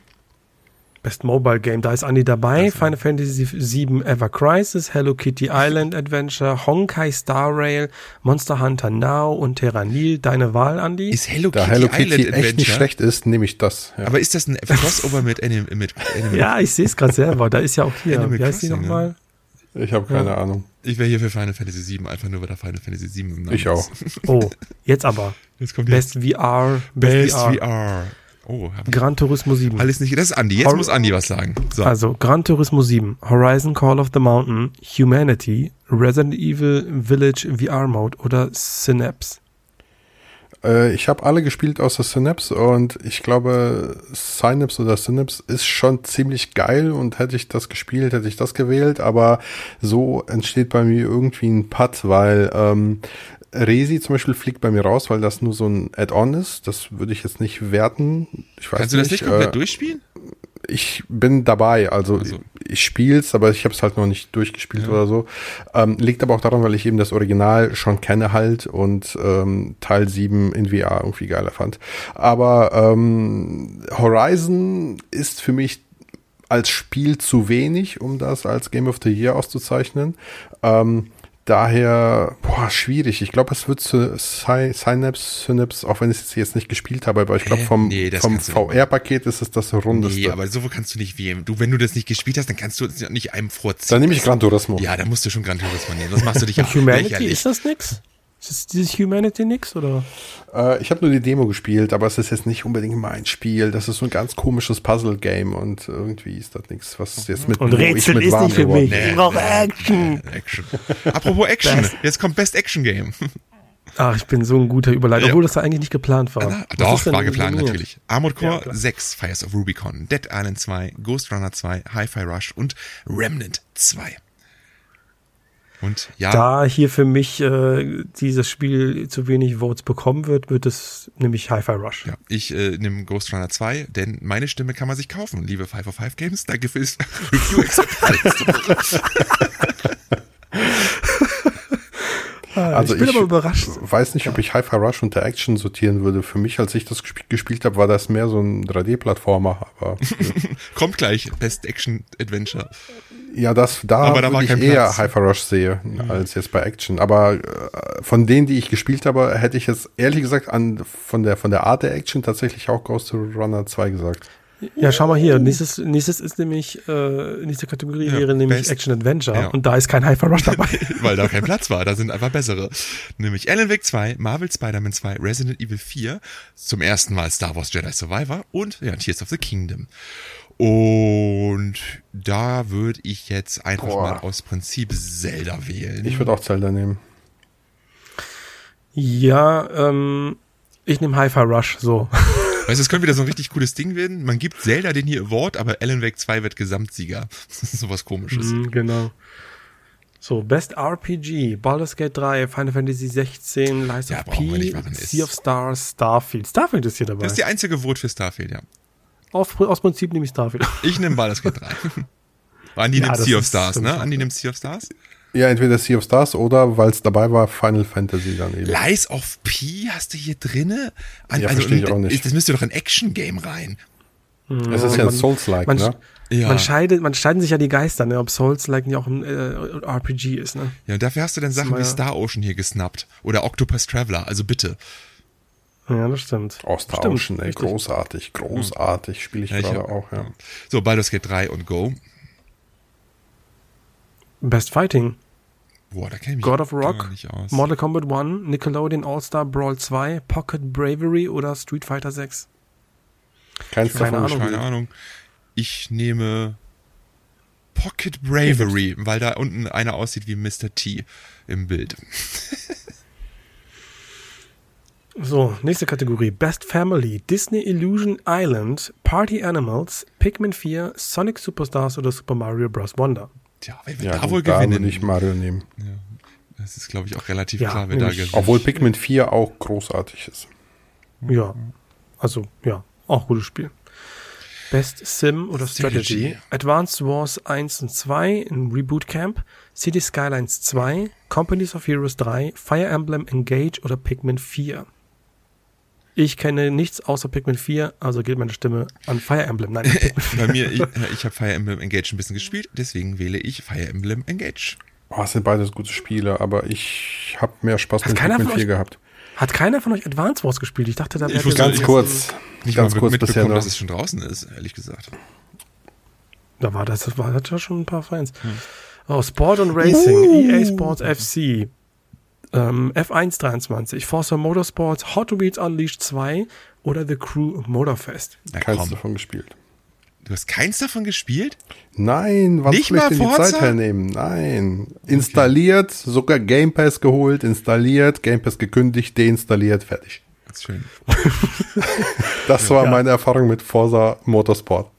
Best Mobile Game, da ist Andi dabei. Das Final Fantasy VII Ever Crisis, Hello Kitty Island Adventure, Honkai Star Rail, Monster Hunter Now und Terranil. Deine Wahl, Andi? Ist Hello Kitty, da Hello Kitty Island echt Adventure? nicht schlecht ist, nehme ich das. Ja. Aber ist das ein Crossover mit Anim mit Anim Ja, ich sehe es gerade selber. Da ist ja auch hier. Wie heißt die nochmal? Ich habe keine ja. Ahnung. Ich wäre hier für Final Fantasy VII, einfach nur weil da Final Fantasy VII im Namen Ich auch. Oh, jetzt aber. Jetzt kommt Best jetzt. VR. Best, Best VR. VR. Oh, Gran Turismo 7. Alles nicht. Das ist Andi. Jetzt Hor muss Andi was sagen. So. Also, Gran Turismo 7, Horizon Call of the Mountain, Humanity, Resident Evil Village VR Mode oder Synapse. Äh, ich habe alle gespielt außer Synapse und ich glaube, Synapse oder Synapse ist schon ziemlich geil und hätte ich das gespielt, hätte ich das gewählt, aber so entsteht bei mir irgendwie ein Putt, weil ähm, Resi zum Beispiel fliegt bei mir raus, weil das nur so ein Add-on ist. Das würde ich jetzt nicht werten. Ich weiß Kannst du das nicht komplett äh, durchspielen? Ich bin dabei, also, also. ich spiele es, aber ich habe es halt noch nicht durchgespielt ja. oder so. Ähm, liegt aber auch daran, weil ich eben das Original schon kenne halt und ähm, Teil 7 in VR irgendwie geiler fand. Aber ähm, Horizon ist für mich als Spiel zu wenig, um das als Game of the Year auszuzeichnen. Ähm, daher, boah, schwierig. Ich glaube, es wird zu Synapse, Synapse, auch wenn ich es jetzt nicht gespielt habe, aber ich glaube, vom, nee, vom VR-Paket ist es das rundeste. Nee, aber so kannst du nicht wählen. Du, wenn du das nicht gespielt hast, dann kannst du nicht einem vorziehen. Dann nehme ich Gran Turismo. Ja, dann musst du schon Gran Turismo nehmen. Das machst du dich auch Humanity, ist das nix? Ist das dieses Humanity nix, oder? Äh, ich habe nur die Demo gespielt, aber es ist jetzt nicht unbedingt mein Spiel. Das ist so ein ganz komisches Puzzle-Game und irgendwie ist das nichts, was jetzt mit Und Rätsel mit ist nicht für mich. Nee, ich brauche Action. Nee, Action. Apropos Action, Best. jetzt kommt Best Action Game. Ach, ich bin so ein guter Überleiter, ja. obwohl das da eigentlich nicht geplant war. Na, doch, war geplant nominiert? natürlich. Armored Core ja, 6, Fires of Rubicon, Dead Island 2, Ghost Runner 2, Hi-Fi Rush und Remnant 2. Und ja. Da hier für mich äh, dieses Spiel zu wenig Votes bekommen wird, wird es nämlich Hi-Fi Rush. Ja, ich äh, nehme Ghost Runner 2, denn meine Stimme kann man sich kaufen, liebe 505 Games. Danke fürs Review Also ich bin ich aber überrascht. weiß nicht, ob ich Hi-Fi Rush unter Action sortieren würde. Für mich, als ich das gesp gespielt habe, war das mehr so ein 3D-Plattformer. Aber Kommt gleich, Best Action Adventure. Ja, das, da, aber da ich eher Hyper Rush sehe, mhm. als jetzt bei Action. Aber äh, von denen, die ich gespielt habe, hätte ich jetzt ehrlich gesagt an, von der, von der Art der Action tatsächlich auch Ghost Runner 2 gesagt. Ja, schau mal hier. Nächstes, nächstes ist nämlich, äh, nächste Kategorie ja, wäre nämlich Best, Action Adventure. Ja. Und da ist kein Hyper Rush dabei. Weil da kein Platz war. Da sind einfach bessere. Nämlich Alan Wake 2, Marvel Spider-Man 2, Resident Evil 4, zum ersten Mal Star Wars Jedi Survivor und ja, Tears of the Kingdom. Und da würde ich jetzt einfach Boah. mal aus Prinzip Zelda wählen. Ich würde auch Zelda nehmen. Ja, ähm, ich nehme Hi-Fi Rush, so. Weißt du, es könnte wieder so ein richtig cooles Ding werden. Man gibt Zelda den hier Award, aber Alan Wake 2 wird Gesamtsieger. Das ist sowas komisches. Mm, genau. So, Best RPG, Baldur's Gate 3, Final Fantasy 16, Lies ja, of P, Sea of Stars, Starfield. Starfield ist hier dabei. Das ist die einzige Vote für Starfield, ja. Auf, aus Prinzip nehme ich Starfield. Ich nehme Baldur's Gate 3. Andi ja, nimmt Sea of Stars, ne? Andi nimmt Sea of Stars? Ja, entweder Sea of Stars oder, weil es dabei war, Final Fantasy dann eben. Lies of P hast du hier drinne? An, ja, also, verstehe ich auch nicht. Das müsste doch ein Action-Game rein. Es ist ja ein Souls-like, ne? Ja. Man, scheidet, man scheiden sich ja die Geister, ne? ob Souls-like nicht auch ein äh, RPG ist. Ne? Ja, und dafür hast du dann Sachen wie Star Ocean hier gesnappt. Oder Octopus Traveler, also bitte. Ja, das stimmt. Austauschen, ey, großartig, großartig, spiele ich ja, gerade ich auch, ja. So, Baldur's Gate 3 und Go. Best Fighting. Boah, da kenne ich mich God of Rock, Mortal Kombat 1, Nickelodeon All-Star Brawl 2, Pocket Bravery oder Street Fighter 6. Keins keine Ahnung. Keine Ahnung. Ich nehme Pocket Bravery, weil da unten einer aussieht wie Mr. T im Bild. So, nächste Kategorie. Best Family, Disney Illusion Island, Party Animals, Pikmin 4, Sonic Superstars oder Super Mario Bros. Wonder. Tja, wer wird ja, da wohl da gewinnen? nicht Mario nehmen. Ja, das ist, glaube ich, auch relativ ja, klar, wer da gewinnt. Obwohl Pikmin 4 auch großartig ist. Ja, also, ja, auch gutes Spiel. Best Sim oder Strategy. Strategy. Advanced Wars 1 und 2 in Reboot Camp, City Skylines 2, Companies of Heroes 3, Fire Emblem Engage oder Pikmin 4? Ich kenne nichts außer Pikmin 4, also geht meine Stimme an Fire Emblem. Nein, Bei mir, ich, ich habe Fire Emblem Engage ein bisschen gespielt, deswegen wähle ich Fire Emblem Engage. Oh, es sind beides gute Spiele, aber ich habe mehr Spaß mit Pikmin 4 gehabt. Hat keiner von euch Advance Wars gespielt? Ich dachte, da wäre ganz kurz. Nicht ganz mal kurz bisher noch. dass es schon draußen ist, ehrlich gesagt. Da war das, das war das ja schon ein paar Fans. Hm. Oh, Sport und Racing, uh. EA Sports FC, ähm, F1 23, Forza Motorsports, Hot Wheels Unleashed 2 oder The Crew Motorfest. Na, Keins davon gespielt. Du hast keins davon gespielt? Nein, was Nicht ich denn die Zeit hernehmen? Nein. Installiert, okay. sogar Game Pass geholt, installiert, Game Pass gekündigt, deinstalliert, fertig. Das schön. das war ja. meine Erfahrung mit Forza Motorsport.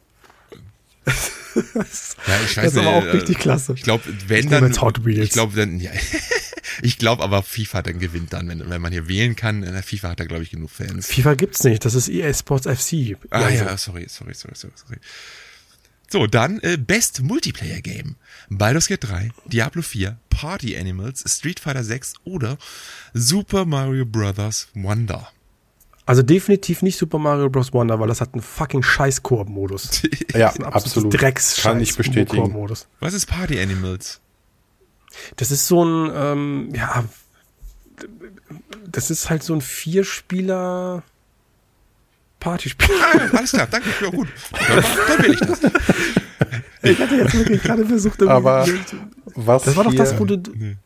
ja, ich weiß das ist aber auch richtig klasse. Ich glaube, wenn ich dann, ich glaube dann, ja, ich glaube aber FIFA dann gewinnt dann, wenn, wenn man hier wählen kann. In der FIFA hat er glaube ich genug Fans. FIFA gibt's nicht, das ist EA Sports FC. Ah also. ja, sorry, sorry, sorry, sorry, sorry. So, dann äh, Best Multiplayer Game. Baldur's Gate 3, Diablo 4, Party Animals, Street Fighter 6 oder Super Mario Bros. Wonder. Also definitiv nicht Super Mario Bros. Wonder, weil das hat einen fucking scheiß Koop-Modus. ja, absolut. Drecks Kann ich bestätigen. Was ist Party Animals? Das ist so ein, ähm, ja, das ist halt so ein Vierspieler Partyspiel. Ah, alles klar, danke, ja gut. Dann, dann will ich das. Ich hatte jetzt wirklich gerade versucht, aber was das war doch das, wo du, nee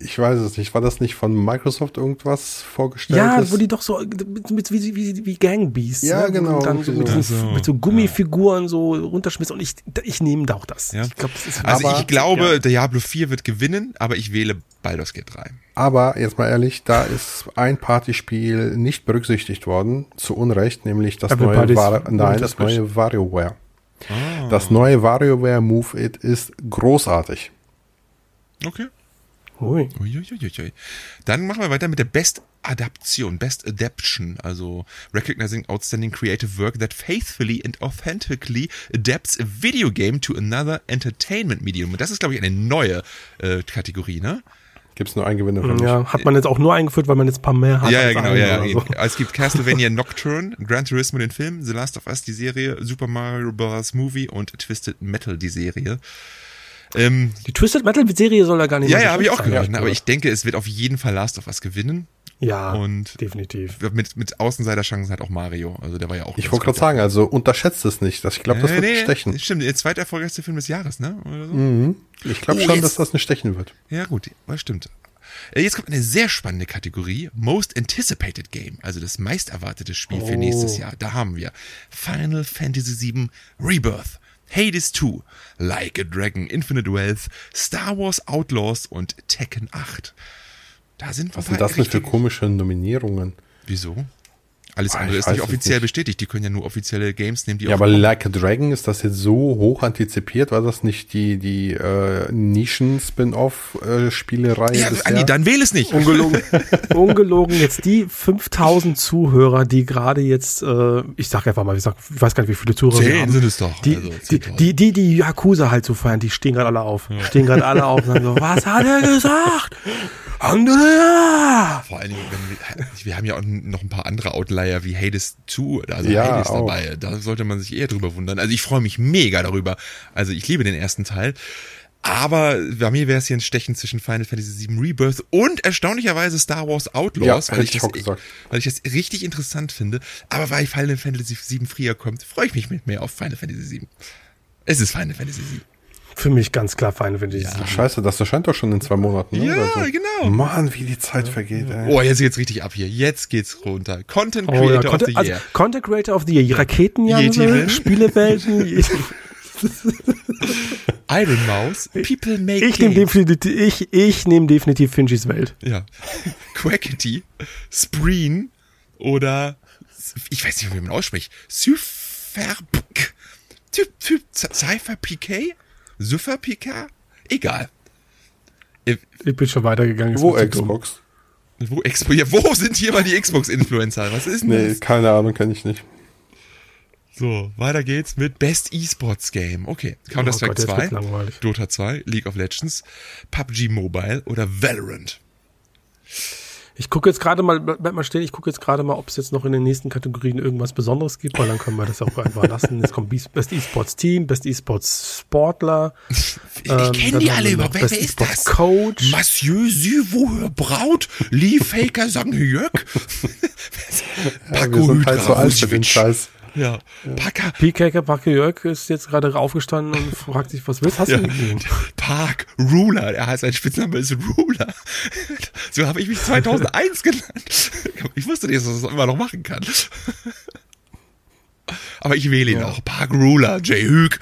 ich weiß es nicht, war das nicht von Microsoft irgendwas vorgestellt? Ja, ist? wo die doch so mit, mit wie, wie, wie Gangbeasts. Ja, ne? genau. Dann so mit, so, mit, so, Gummifiguren ja. so runterschmissen und ich, ich nehme da auch das. Ja. Ich glaub, das ist also aber, ich glaube, ja. Diablo 4 wird gewinnen, aber ich wähle Baldur's Gate 3. Aber jetzt mal ehrlich, da ist ein Partyspiel nicht berücksichtigt worden, zu Unrecht, nämlich das neue, Var nein, das neue WarioWare. Ah. Das neue WarioWare Move It ist großartig. Okay. Ui. Uiuiuiui. Dann machen wir weiter mit der Best Adaption, Best Adaption, also Recognizing Outstanding Creative Work that faithfully and authentically adapts a video game to another entertainment medium. Und das ist, glaube ich, eine neue äh, Kategorie, ne? Gibt es nur einen Gewinner Ja, hat man jetzt auch nur eingeführt, weil man jetzt ein paar mehr hat. Ja, ja, genau, ja. So. Es gibt Castlevania Nocturne, Gran Turismo den Film, The Last of Us die Serie, Super Mario Bros. Movie und Twisted Metal die Serie. Ähm, die Twisted Metal Serie soll da gar nicht Ja, ja, habe ich auch gehört. Ne? Aber ich denke, es wird auf jeden Fall Last of Us gewinnen. Ja, und definitiv. Mit, mit Außenseiterchancen hat auch Mario. Also der war ja auch. Ich wollte gerade sagen, also unterschätzt es nicht. Ich glaube, das nee, wird nee, stechen. Stimmt, der zweiterfolgreichste Film des Jahres, ne? So. Mhm. Ich glaube oh, schon, jetzt. dass das nicht stechen wird. Ja, gut, das stimmt. Äh, jetzt kommt eine sehr spannende Kategorie. Most Anticipated Game. Also das meist erwartete Spiel oh. für nächstes Jahr. Da haben wir Final Fantasy VII Rebirth. Hades 2, Like a Dragon, Infinite Wealth, Star Wars Outlaws und Tekken 8. Da sind Was sind das denn für komische Nominierungen? Wieso? Alles ah, andere ist nicht offiziell nicht. bestätigt. Die können ja nur offizielle Games nehmen, die Ja, aber Like a Dragon, ist das jetzt so hoch antizipiert? War das nicht die, die äh, Nischen-Spin-Off-Spielerei? Äh, ja, Andi, dann wähle es nicht. Ungelogen. Ungelogen. Jetzt die 5000 Zuhörer, die gerade jetzt, äh, ich sag einfach mal, ich, sag, ich weiß gar nicht, wie viele Zuhörer Zehn sind es doch. Die, also, die, die, die, die Yakuza halt so feiern, die stehen gerade alle auf. Ja. Stehen gerade alle auf und sagen so, was hat er gesagt? Andrea! Vor allen Dingen, wir, wir, haben ja auch noch ein paar andere Outlier wie Hades 2, also ja, Hades auch. dabei. Da sollte man sich eher drüber wundern. Also ich freue mich mega darüber. Also ich liebe den ersten Teil. Aber bei mir wäre es hier ein Stechen zwischen Final Fantasy VII Rebirth und erstaunlicherweise Star Wars Outlaws, ja, weil, ich das, weil ich das richtig interessant finde. Aber weil Final Fantasy VII früher kommt, freue ich mich mit mehr auf Final Fantasy VII. Es ist Final Fantasy VII. Für mich ganz klar Final Fantasy. Ja. Scheiße, das erscheint doch schon in zwei Monaten. Ne? Ja, so. genau. Mann, wie die Zeit vergeht. Ey. Oh, jetzt geht's richtig ab hier. Jetzt geht's runter. Content Creator oh, ja, Content, of the Year. Also, Content Creator of the Year. Raketenjahre, Spielewelten. Iron Mouse, People Make Ich nehme definitiv, ich, ich nehme definitiv Finchys Welt. Ja. Quackity, Spreen oder ich weiß nicht, wie man ausspricht. Cypher Typ, Typ, Cypher PK? Süffer Picard? Egal. Ich, ich bin schon weitergegangen. Wo Xbox? Wo, Expo ja, wo sind hier mal die Xbox-Influencer? Was ist denn nee, das? keine Ahnung, kenne ich nicht. So, weiter geht's mit Best Esports Game. Okay, Counter-Strike oh 2, Dota 2, League of Legends, PUBG Mobile oder Valorant. Ich gucke jetzt gerade mal, bleib mal stehen, ich gucke jetzt gerade mal, ob es jetzt noch in den nächsten Kategorien irgendwas Besonderes gibt, weil dann können wir das auch einfach lassen. Jetzt kommt Best Esports Team, Best Esports Sportler. Ich, ähm, kenne die alle überhaupt. Wer, wer ist das? Coach. Monsieur Süvohör Braut, Lee Faker Sangyök. ja, wir sind halt so alt für den Scheiß. Ja. Paka. PKK Paka Jörg ist jetzt gerade aufgestanden und fragt sich, was willst Hast ja. du mit Park Ruler. Er heißt, sein Spitzname ist Ruler. So habe ich mich 2001 genannt. Ich wusste nicht, dass man das immer noch machen kann. Aber ich wähle ihn ja. auch. Park Ruler, Jay Hüg.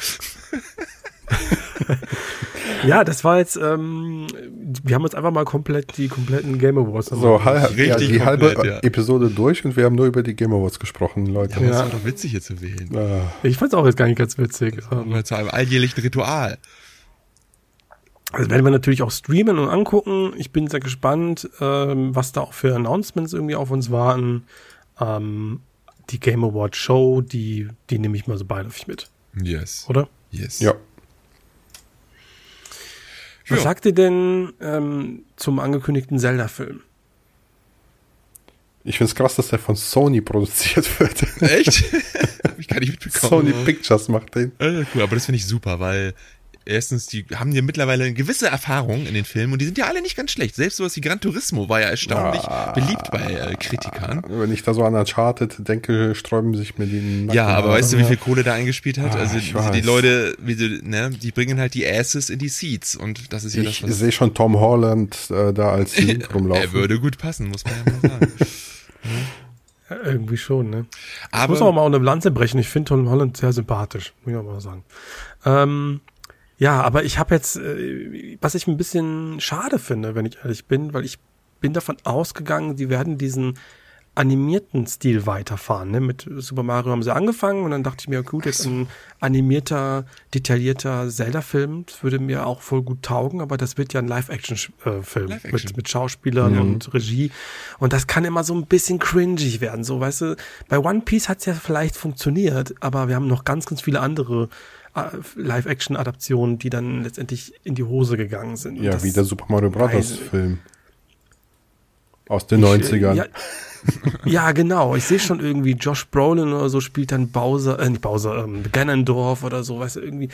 ja, das war jetzt, ähm, wir haben uns einfach mal komplett die kompletten Game Awards. So, halb, ja, die komplett, halbe ja. Episode durch und wir haben nur über die Game Awards gesprochen, Leute. Ja, das war doch witzig hier zu wählen. Ah. Ich fand's auch jetzt gar nicht ganz witzig. Mal zu einem alljährlichen Ritual. Also werden wir natürlich auch streamen und angucken. Ich bin sehr gespannt, ähm, was da auch für Announcements irgendwie auf uns warten. Ähm, die Game Award Show, die, die nehme ich mal so beiläufig mit. Yes. Oder? Yes. Ja. Was ja. sagt ihr denn ähm, zum angekündigten Zelda-Film? Ich finde es krass, dass der von Sony produziert wird. Echt? ich kann nicht mitbekommen. Sony Pictures macht den. Äh, cool, aber das finde ich super, weil erstens, die haben ja mittlerweile eine gewisse Erfahrung in den Filmen und die sind ja alle nicht ganz schlecht. Selbst sowas wie Gran Turismo war ja erstaunlich ja, beliebt bei äh, Kritikern. Wenn ich da so an Uncharted denke, sträuben sich mir die Nacken Ja, aber weißt du, wie viel Kohle da eingespielt hat? Ah, also die, die Leute, wie du, ne, die bringen halt die Asses in die Seats und das ist ja ich das, Ich sehe schon Tom Holland äh, da als Link rumlaufen. er würde gut passen, muss man ja mal sagen. Ja, irgendwie schon, ne? Aber, ich muss auch mal eine Lanze brechen. Ich finde Tom Holland sehr sympathisch, muss ich auch mal sagen. Ähm, ja, aber ich habe jetzt, äh, was ich ein bisschen schade finde, wenn ich ehrlich bin, weil ich bin davon ausgegangen, die werden diesen animierten Stil weiterfahren. Ne? Mit Super Mario haben sie angefangen und dann dachte ich mir, gut, jetzt ein animierter, detaillierter Zelda-Film würde mir auch voll gut taugen, aber das wird ja ein Live-Action-Film Live mit, mit Schauspielern mhm. und Regie. Und das kann immer so ein bisschen cringy werden. So, weißt du, bei One Piece hat's ja vielleicht funktioniert, aber wir haben noch ganz, ganz viele andere äh, Live-Action-Adaptionen, die dann letztendlich in die Hose gegangen sind. Ja, das wie der Super Mario Bros. Film. Aus den ich, 90ern. Ja, ja, genau. Ich sehe schon irgendwie Josh Brolin oder so spielt dann Bowser, äh, nicht Bowser, ähm, Ganondorf oder so, weißt du, irgendwie.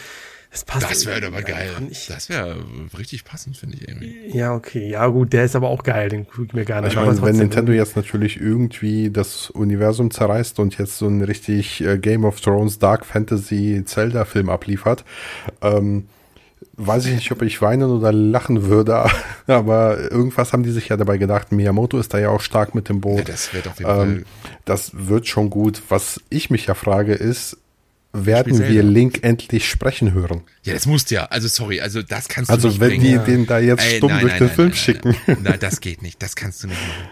Das passt. Das wäre aber geil. Das wäre richtig passend, finde ich irgendwie. Ja, okay. Ja, gut, der ist aber auch geil. Den gucke ich mir gerne an. Ich meine, wenn Nintendo jetzt natürlich irgendwie das Universum zerreißt und jetzt so ein richtig äh, Game of Thrones Dark Fantasy Zelda Film abliefert, ähm, weiß ich nicht, ob ich weinen oder lachen würde, aber irgendwas haben die sich ja dabei gedacht. Miyamoto ist da ja auch stark mit dem Boot. Ja, das wird auf jeden ähm, Fall. Das wird schon gut. Was ich mich ja frage ist, werden wir Link endlich sprechen hören. Ja, das musst ja. Also sorry, also das kannst du also, nicht Also wenn die den da jetzt Ey, stumm nein, durch nein, den nein, Film schicken. Nein, das geht nicht. Das kannst du nicht machen.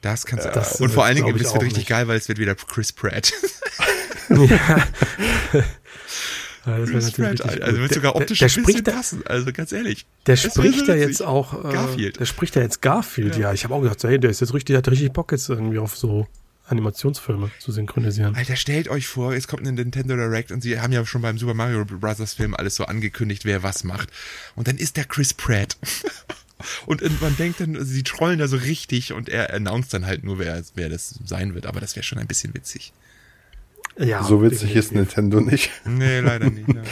Das kannst du. Das, und vor allen Dingen, es wird richtig nicht. geil, weil es wird wieder Chris Pratt. ja. Ja, das Chris Pratt, also wird sogar optisch der, der ein bisschen passen, also ganz ehrlich. Der spricht ja jetzt auch, äh, Garfield. der spricht ja jetzt Garfield, ja. ja. Ich habe auch gedacht, hey, der ist jetzt richtig, der hat richtig Bock jetzt irgendwie auf so Animationsfilme zu synchronisieren. Alter, stellt euch vor, jetzt kommt ein Nintendo Direct und sie haben ja schon beim Super Mario Bros. Film alles so angekündigt, wer was macht. Und dann ist der Chris Pratt. und man denkt dann, sie trollen da so richtig und er announced dann halt nur, wer, wer das sein wird. Aber das wäre schon ein bisschen witzig. Ja, so witzig definitiv. ist Nintendo nicht. Nee, leider nicht. Ja.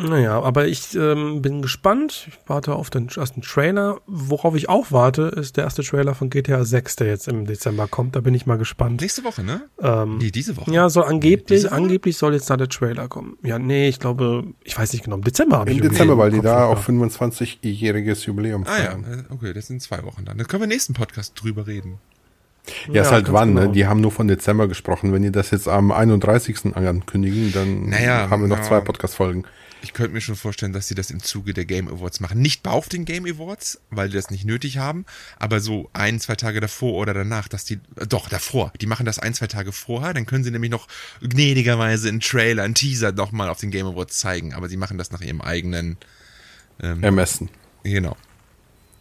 Naja, aber ich ähm, bin gespannt. Ich warte auf den ersten Trailer. Worauf ich auch warte, ist der erste Trailer von GTA 6, der jetzt im Dezember kommt. Da bin ich mal gespannt. Nächste Woche, ne? Ähm, nee, diese Woche. Ja, soll angeblich, angeblich soll jetzt da der Trailer kommen. Ja, nee, ich glaube, ich weiß nicht genau, im Dezember habe ich Im Dezember, weil die da auch 25-jähriges Jubiläum feiern. Ah ja, okay, das sind zwei Wochen dann. Dann können wir im nächsten Podcast drüber reden. Ja, ja ist halt wann, ne? genau. ne? Die haben nur von Dezember gesprochen. Wenn die das jetzt am 31. ankündigen, dann naja, haben wir noch ja. zwei Podcast-Folgen. Ich könnte mir schon vorstellen, dass sie das im Zuge der Game Awards machen. Nicht auf den Game Awards, weil die das nicht nötig haben, aber so ein, zwei Tage davor oder danach, dass die, doch, davor. Die machen das ein, zwei Tage vorher, dann können sie nämlich noch gnädigerweise einen Trailer, einen Teaser nochmal auf den Game Awards zeigen, aber sie machen das nach ihrem eigenen ähm, Ermessen. Genau.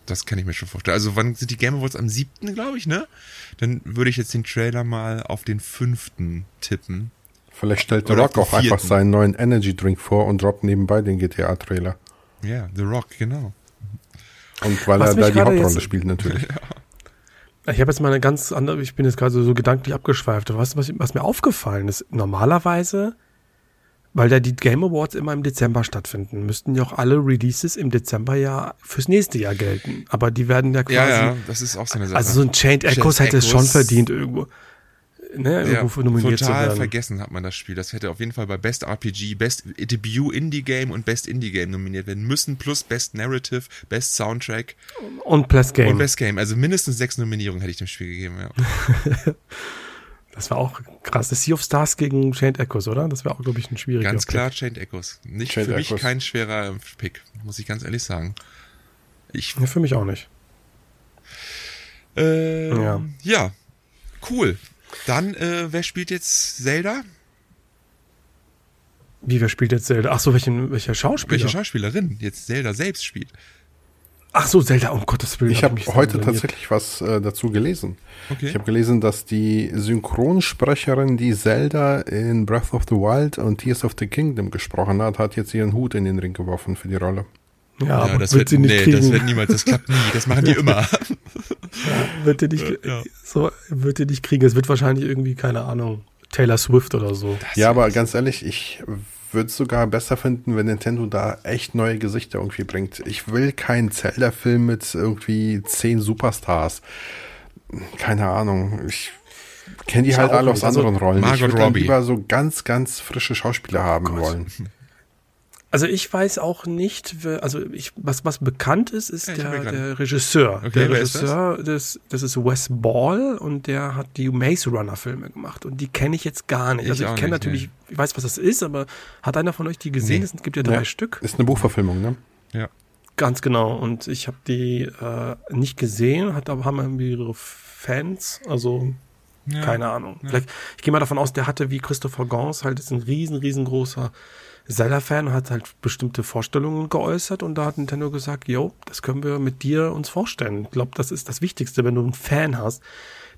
Das kann ich mir schon vorstellen. Also wann sind die Game Awards? Am siebten, glaube ich, ne? Dann würde ich jetzt den Trailer mal auf den fünften tippen. Vielleicht stellt The Rock auch einfach seinen neuen Energy Drink vor und droppt nebenbei den GTA-Trailer. Ja, The Rock, genau. Und weil Was er da die Hauptrolle spielt natürlich. Ja. Ich habe jetzt mal eine ganz andere, ich bin jetzt gerade so, so gedanklich abgeschweift. Was, was, was mir aufgefallen ist, normalerweise weil da die Game Awards immer im Dezember stattfinden, müssten ja auch alle Releases im Dezember ja fürs nächste Jahr gelten. Aber die werden ja quasi. Ja, ja, das ist auch so eine Sache. Also so ein Chained Echoes hätte es schon verdient irgendwo. Ne, irgendwo ja, nominiert total zu werden. vergessen hat man das Spiel. Das hätte auf jeden Fall bei Best RPG, Best Debut Indie Game und Best Indie Game nominiert werden müssen, plus Best Narrative, Best Soundtrack und Best Game. Und Best Game. Also mindestens sechs Nominierungen hätte ich dem Spiel gegeben, ja. Das war auch krass. Das Sea of Stars gegen Chained Echoes, oder? Das wäre auch, glaube ich, ein schwieriger Ganz klar Pick. Chained Echoes. Nicht Chained für Echoes. mich kein schwerer Pick, muss ich ganz ehrlich sagen. Ich, ja, für mich auch nicht. Äh, ja. ja, cool. Dann, äh, wer spielt jetzt Zelda? Wie, wer spielt jetzt Zelda? Ach so, welchen, welcher Schauspieler? Welche Schauspielerin jetzt Zelda selbst spielt. Ach so, Zelda, um Gottes Willen. Ich habe hab heute tatsächlich was äh, dazu gelesen. Okay. Ich habe gelesen, dass die Synchronsprecherin, die Zelda in Breath of the Wild und Tears of the Kingdom gesprochen hat, hat jetzt ihren Hut in den Ring geworfen für die Rolle. Ja, ja aber das wird, sie nicht nee, kriegen. das wird niemals, das klappt nie, das machen die immer. ja, wird die nicht, ja. so, wird die nicht kriegen. Es wird wahrscheinlich irgendwie, keine Ahnung, Taylor Swift oder so. Das ja, aber ganz ehrlich, ich würde es sogar besser finden, wenn Nintendo da echt neue Gesichter irgendwie bringt. Ich will keinen Zelda-Film mit irgendwie zehn Superstars. Keine Ahnung. Ich kenne die ich halt alle aus also anderen Rollen. Margot ich würde lieber so ganz, ganz frische Schauspieler haben oh wollen. Also ich weiß auch nicht, also ich, was, was bekannt ist, ist ja, der, der Regisseur. Okay, der Regisseur, das? das? das ist Wes Ball und der hat die Maze Runner Filme gemacht und die kenne ich jetzt gar nicht. Ich also ich kenne natürlich, nee. ich weiß, was das ist, aber hat einer von euch die gesehen? Nee. Es gibt ja drei ja, Stück. Ist eine Buchverfilmung, ne? Ja. Ganz genau. Und ich habe die äh, nicht gesehen, hat aber haben irgendwie ihre Fans, also ja. keine Ahnung. Vielleicht, ich gehe mal davon aus, der hatte wie Christopher Gans halt ist ein riesen, riesengroßer Zelda-Fan hat halt bestimmte Vorstellungen geäußert und da hat Nintendo gesagt, yo, das können wir mit dir uns vorstellen. Ich glaube, das ist das Wichtigste, wenn du einen Fan hast,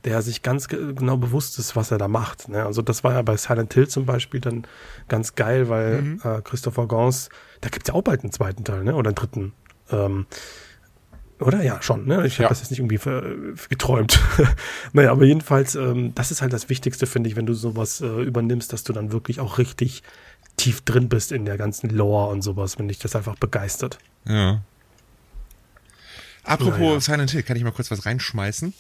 der sich ganz genau bewusst ist, was er da macht. Ne? Also das war ja bei Silent Hill zum Beispiel dann ganz geil, weil mhm. äh, Christopher Gans, da gibt's ja auch bald einen zweiten Teil, ne? Oder einen dritten. Ähm, oder? Ja, schon. Ne? Ich ja. habe das jetzt nicht irgendwie geträumt. naja, aber jedenfalls, ähm, das ist halt das Wichtigste, finde ich, wenn du sowas äh, übernimmst, dass du dann wirklich auch richtig tief drin bist in der ganzen Lore und sowas, wenn dich das einfach begeistert. Ja. Apropos naja. Silent Hill, kann ich mal kurz was reinschmeißen?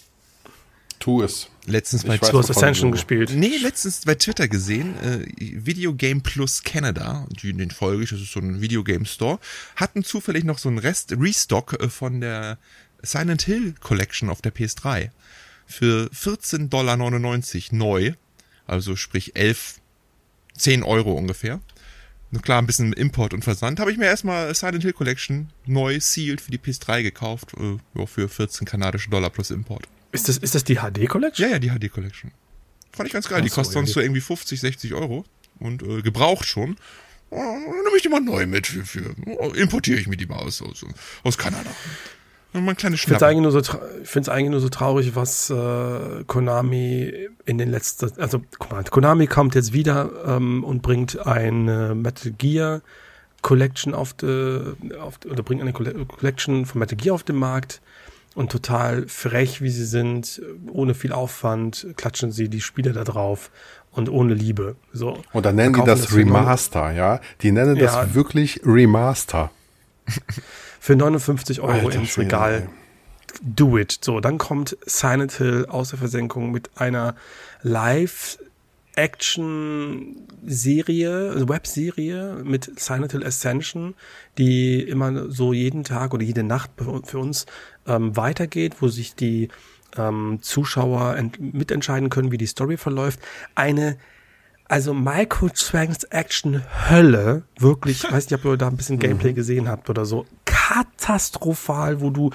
Tu es. Letztens bei Du hast Ascension gespielt. Nee, letztens bei Twitter gesehen, äh, Video Game Plus Canada, die, den folge ich, das ist so ein Videogame Store, hatten zufällig noch so einen Rest, Restock äh, von der Silent Hill Collection auf der PS3 für 14,99 Dollar neu, also sprich 11 10 Euro ungefähr. Klar, ein bisschen Import und Versand. Habe ich mir erstmal Silent Hill Collection neu sealed für die PS3 gekauft. Äh, für 14 kanadische Dollar plus Import. Ist das, ist das die HD Collection? Ja, ja, die HD Collection. Fand ich ganz geil. Ach die kostet sonst so irgendwie 50, 60 Euro. Und äh, gebraucht schon. Oh, dann nehme ich die mal neu mit. Für, für, importiere ich mir die mal aus, aus, aus Kanada. Mal ein kleines Ich finde es eigentlich, so eigentlich nur so traurig, was äh, Konami in den letzten, also guck mal, Konami kommt jetzt wieder ähm, und bringt eine Metal Gear Collection auf, de, auf oder bringt eine Collection von Metal Gear auf den Markt und total frech, wie sie sind, ohne viel Aufwand, klatschen sie die Spiele da drauf und ohne Liebe. So. Und dann nennen die das, das Remaster, ja? Die nennen das ja. wirklich Remaster. für 59 Euro Alter, ins Regal. Do it. So, dann kommt Silent Hill aus der Versenkung mit einer Live- Action-Serie, also Webserie mit Silent Hill Ascension, die immer so jeden Tag oder jede Nacht für uns ähm, weitergeht, wo sich die ähm, Zuschauer mitentscheiden können, wie die Story verläuft. Eine also Microtransaction Hölle, wirklich, ich weiß nicht, ob ihr da ein bisschen Gameplay mhm. gesehen habt oder so, katastrophal, wo du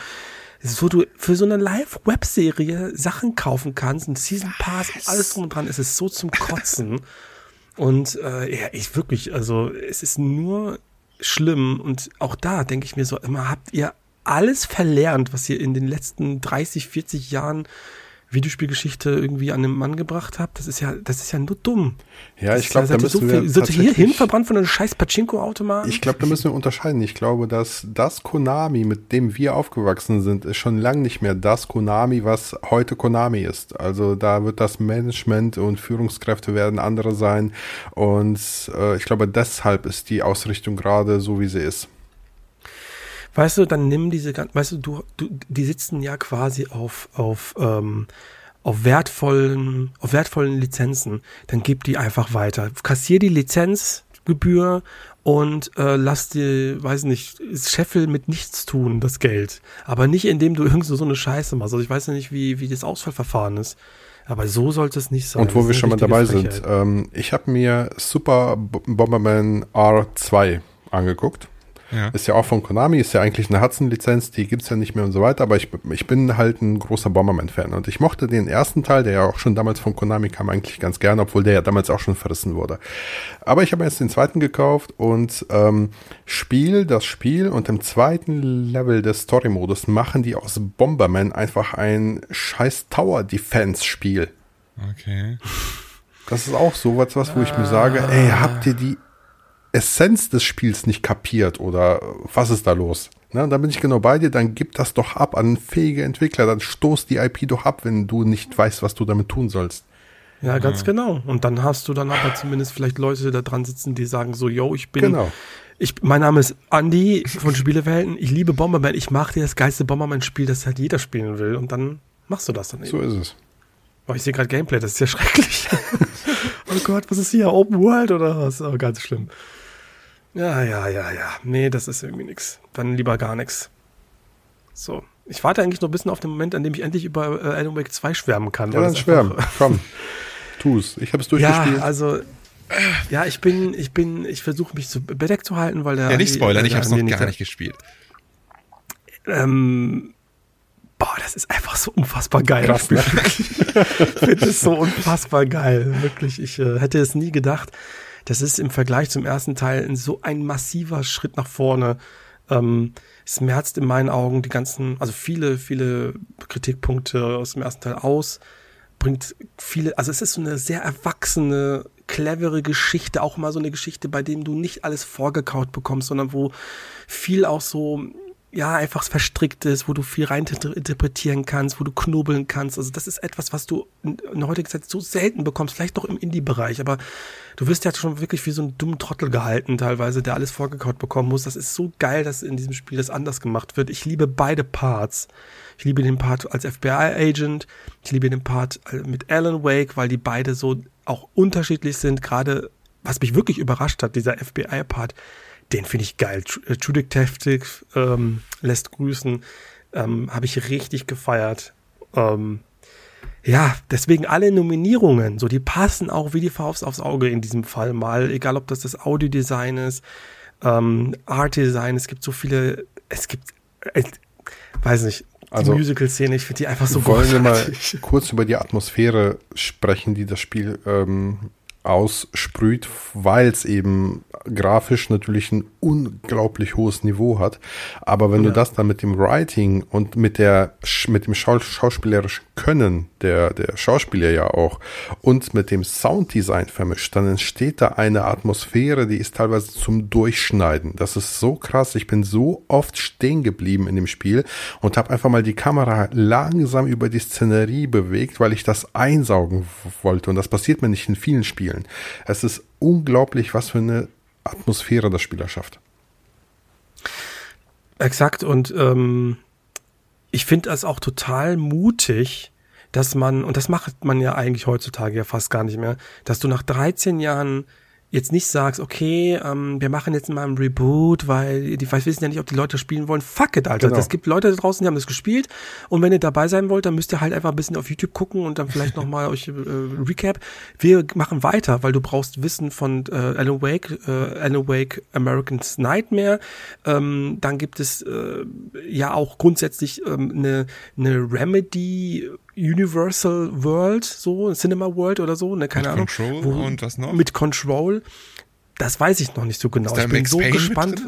wo du für so eine Live-Web-Serie Sachen kaufen kannst, ein Season Pass und alles drum und dran, es ist so zum Kotzen. Und äh, ja, ich wirklich, also es ist nur schlimm und auch da denke ich mir so immer, habt ihr alles verlernt, was ihr in den letzten 30, 40 Jahren Videospielgeschichte irgendwie an den Mann gebracht habt, das ist ja, das ist ja nur dumm. Ja, ich glaube, da müssen so wir viel, hier hin verbrannt von einem scheiß Pachinko-Automaten. Ich glaube, da müssen wir unterscheiden. Ich glaube, dass das Konami, mit dem wir aufgewachsen sind, ist schon lange nicht mehr das Konami, was heute Konami ist. Also da wird das Management und Führungskräfte werden andere sein. Und äh, ich glaube, deshalb ist die Ausrichtung gerade so, wie sie ist. Weißt du, dann nimm diese ganzen, weißt du, du, du, die sitzen ja quasi auf, auf, ähm, auf wertvollen, auf wertvollen Lizenzen, dann gib die einfach weiter. Kassier die Lizenzgebühr und äh, lass dir, weiß nicht, Scheffel mit nichts tun, das Geld. Aber nicht, indem du irgend so, so eine Scheiße machst. Also ich weiß ja nicht, wie, wie das Ausfallverfahren ist. Aber so sollte es nicht sein. Und wo wir schon mal dabei Frechheit. sind, ähm, ich habe mir Super Bomberman R2 angeguckt. Ja. Ist ja auch von Konami, ist ja eigentlich eine Hudson-Lizenz, die gibt es ja nicht mehr und so weiter, aber ich, ich bin halt ein großer Bomberman-Fan und ich mochte den ersten Teil, der ja auch schon damals von Konami kam, eigentlich ganz gerne, obwohl der ja damals auch schon verrissen wurde. Aber ich habe jetzt den zweiten gekauft und ähm, Spiel das Spiel und im zweiten Level des Story-Modus machen die aus Bomberman einfach ein scheiß Tower-Defense-Spiel. Okay. Das ist auch so was, was wo ich mir sage, ey, habt ihr die Essenz des Spiels nicht kapiert oder was ist da los? Na, da bin ich genau bei dir, dann gib das doch ab an fähige Entwickler, dann stoß die IP doch ab, wenn du nicht weißt, was du damit tun sollst. Ja, ganz ja. genau. Und dann hast du dann aber zumindest vielleicht Leute da dran sitzen, die sagen so, yo, ich bin, genau. ich, mein Name ist Andy von Spielewelten, ich liebe Bomberman, ich mache dir das geilste Bomberman-Spiel, das halt jeder spielen will und dann machst du das dann eben. So ist es. Oh, ich sehe gerade Gameplay, das ist ja schrecklich. oh Gott, was ist hier? Open World oder was? Oh, ganz schlimm. Ja, ja, ja, ja. Nee, das ist irgendwie nix. Dann lieber gar nix. So. Ich warte eigentlich noch ein bisschen auf den Moment, an dem ich endlich über äh, Alan Wake 2 schwärmen kann. Ja, dann schwärmen. Komm. Tu's. Ich habe es durchgespielt. Ja, also ja, ich bin, ich bin, ich versuche mich zu bedeckt zu halten, weil der. Ja, nicht spoilern, ich habe es noch gar nicht gespielt. Ähm, boah, das ist einfach so unfassbar geil. Krass, ne? ich finde es so unfassbar geil. Wirklich, ich äh, hätte es nie gedacht das ist im Vergleich zum ersten Teil so ein massiver Schritt nach vorne. Ähm, es merzt in meinen Augen die ganzen, also viele, viele Kritikpunkte aus dem ersten Teil aus, bringt viele, also es ist so eine sehr erwachsene, clevere Geschichte, auch mal so eine Geschichte, bei dem du nicht alles vorgekaut bekommst, sondern wo viel auch so ja, einfach verstrickt ist, wo du viel rein interpretieren kannst, wo du knobeln kannst. Also das ist etwas, was du in der heutigen Zeit so selten bekommst, vielleicht doch im Indie-Bereich, aber du wirst ja schon wirklich wie so ein dummen Trottel gehalten teilweise, der alles vorgekaut bekommen muss. Das ist so geil, dass in diesem Spiel das anders gemacht wird. Ich liebe beide Parts. Ich liebe den Part als FBI-Agent, ich liebe den Part äh, mit Alan Wake, weil die beide so auch unterschiedlich sind, gerade was mich wirklich überrascht hat, dieser FBI-Part den finde ich geil. Äh, True Detective ähm, lässt grüßen. Ähm, Habe ich richtig gefeiert. Ähm, ja, deswegen alle Nominierungen, so die passen auch wie die Faust aufs Auge in diesem Fall mal, egal ob das das Audiodesign ist, ähm, Art Design, es gibt so viele, es gibt, äh, weiß nicht, die also, Musical-Szene, ich finde die einfach so Wollen großartig. wir mal kurz über die Atmosphäre sprechen, die das Spiel ähm, aussprüht, weil es eben grafisch natürlich ein unglaublich hohes Niveau hat. Aber wenn ja. du das dann mit dem Writing und mit der mit dem Schau schauspielerischen Können der der Schauspieler ja auch und mit dem Sounddesign vermischt, dann entsteht da eine Atmosphäre, die ist teilweise zum Durchschneiden. Das ist so krass. Ich bin so oft stehen geblieben in dem Spiel und habe einfach mal die Kamera langsam über die Szenerie bewegt, weil ich das einsaugen wollte. Und das passiert mir nicht in vielen Spielen. Es ist unglaublich, was für eine Atmosphäre das Spieler schafft. Exakt und ähm, ich finde das auch total mutig, dass man, und das macht man ja eigentlich heutzutage ja fast gar nicht mehr, dass du nach 13 Jahren jetzt nicht sagst, okay, ähm, wir machen jetzt mal ein Reboot, weil die weiß, wissen ja nicht, ob die Leute spielen wollen. Fuck it, Alter. Genau. Es gibt Leute da draußen, die haben das gespielt. Und wenn ihr dabei sein wollt, dann müsst ihr halt einfach ein bisschen auf YouTube gucken und dann vielleicht nochmal euch äh, Recap. Wir machen weiter, weil du brauchst Wissen von äh, Alan Wake, äh, Alan Wake American's Nightmare. Ähm, dann gibt es äh, ja auch grundsätzlich ähm, eine, eine Remedy Universal World, so, Cinema World oder so, ne, keine mit Ahnung. Control wo, und was noch? Mit Control. Das weiß ich noch nicht so genau. Ich bin so Payne gespannt.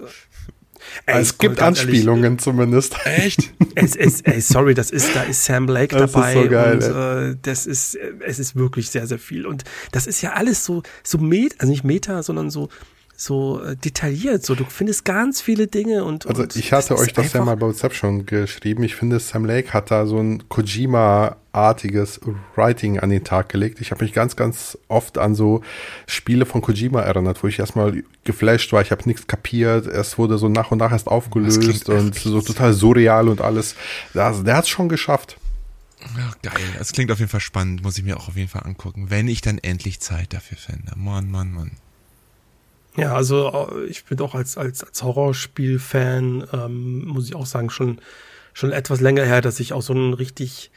Ey, es gibt Anspielungen ehrlich, zumindest. Echt? es ist, ey, sorry, das ist, da ist Sam Blake das dabei. Ist so geil, und, äh, das ist, es ist wirklich sehr, sehr viel. Und das ist ja alles so, so Met, also nicht Meta, sondern so, so äh, detailliert. So, du findest ganz viele Dinge und. Also ich hatte euch das ja mal bei WhatsApp schon geschrieben. Ich finde, Sam Lake hat da so ein Kojima-artiges Writing an den Tag gelegt. Ich habe mich ganz, ganz oft an so Spiele von Kojima erinnert, wo ich erstmal geflasht war. Ich habe nichts kapiert. Es wurde so nach und nach erst aufgelöst und so total surreal und alles. Das, der hat es schon geschafft. Ja, geil. Das klingt auf jeden Fall spannend. Muss ich mir auch auf jeden Fall angucken, wenn ich dann endlich Zeit dafür finde. Mann, Mann, Mann. Ja, also äh, ich bin auch als, als, als Horrorspiel-Fan, ähm, muss ich auch sagen, schon, schon etwas länger her, dass ich auch so ein richtig,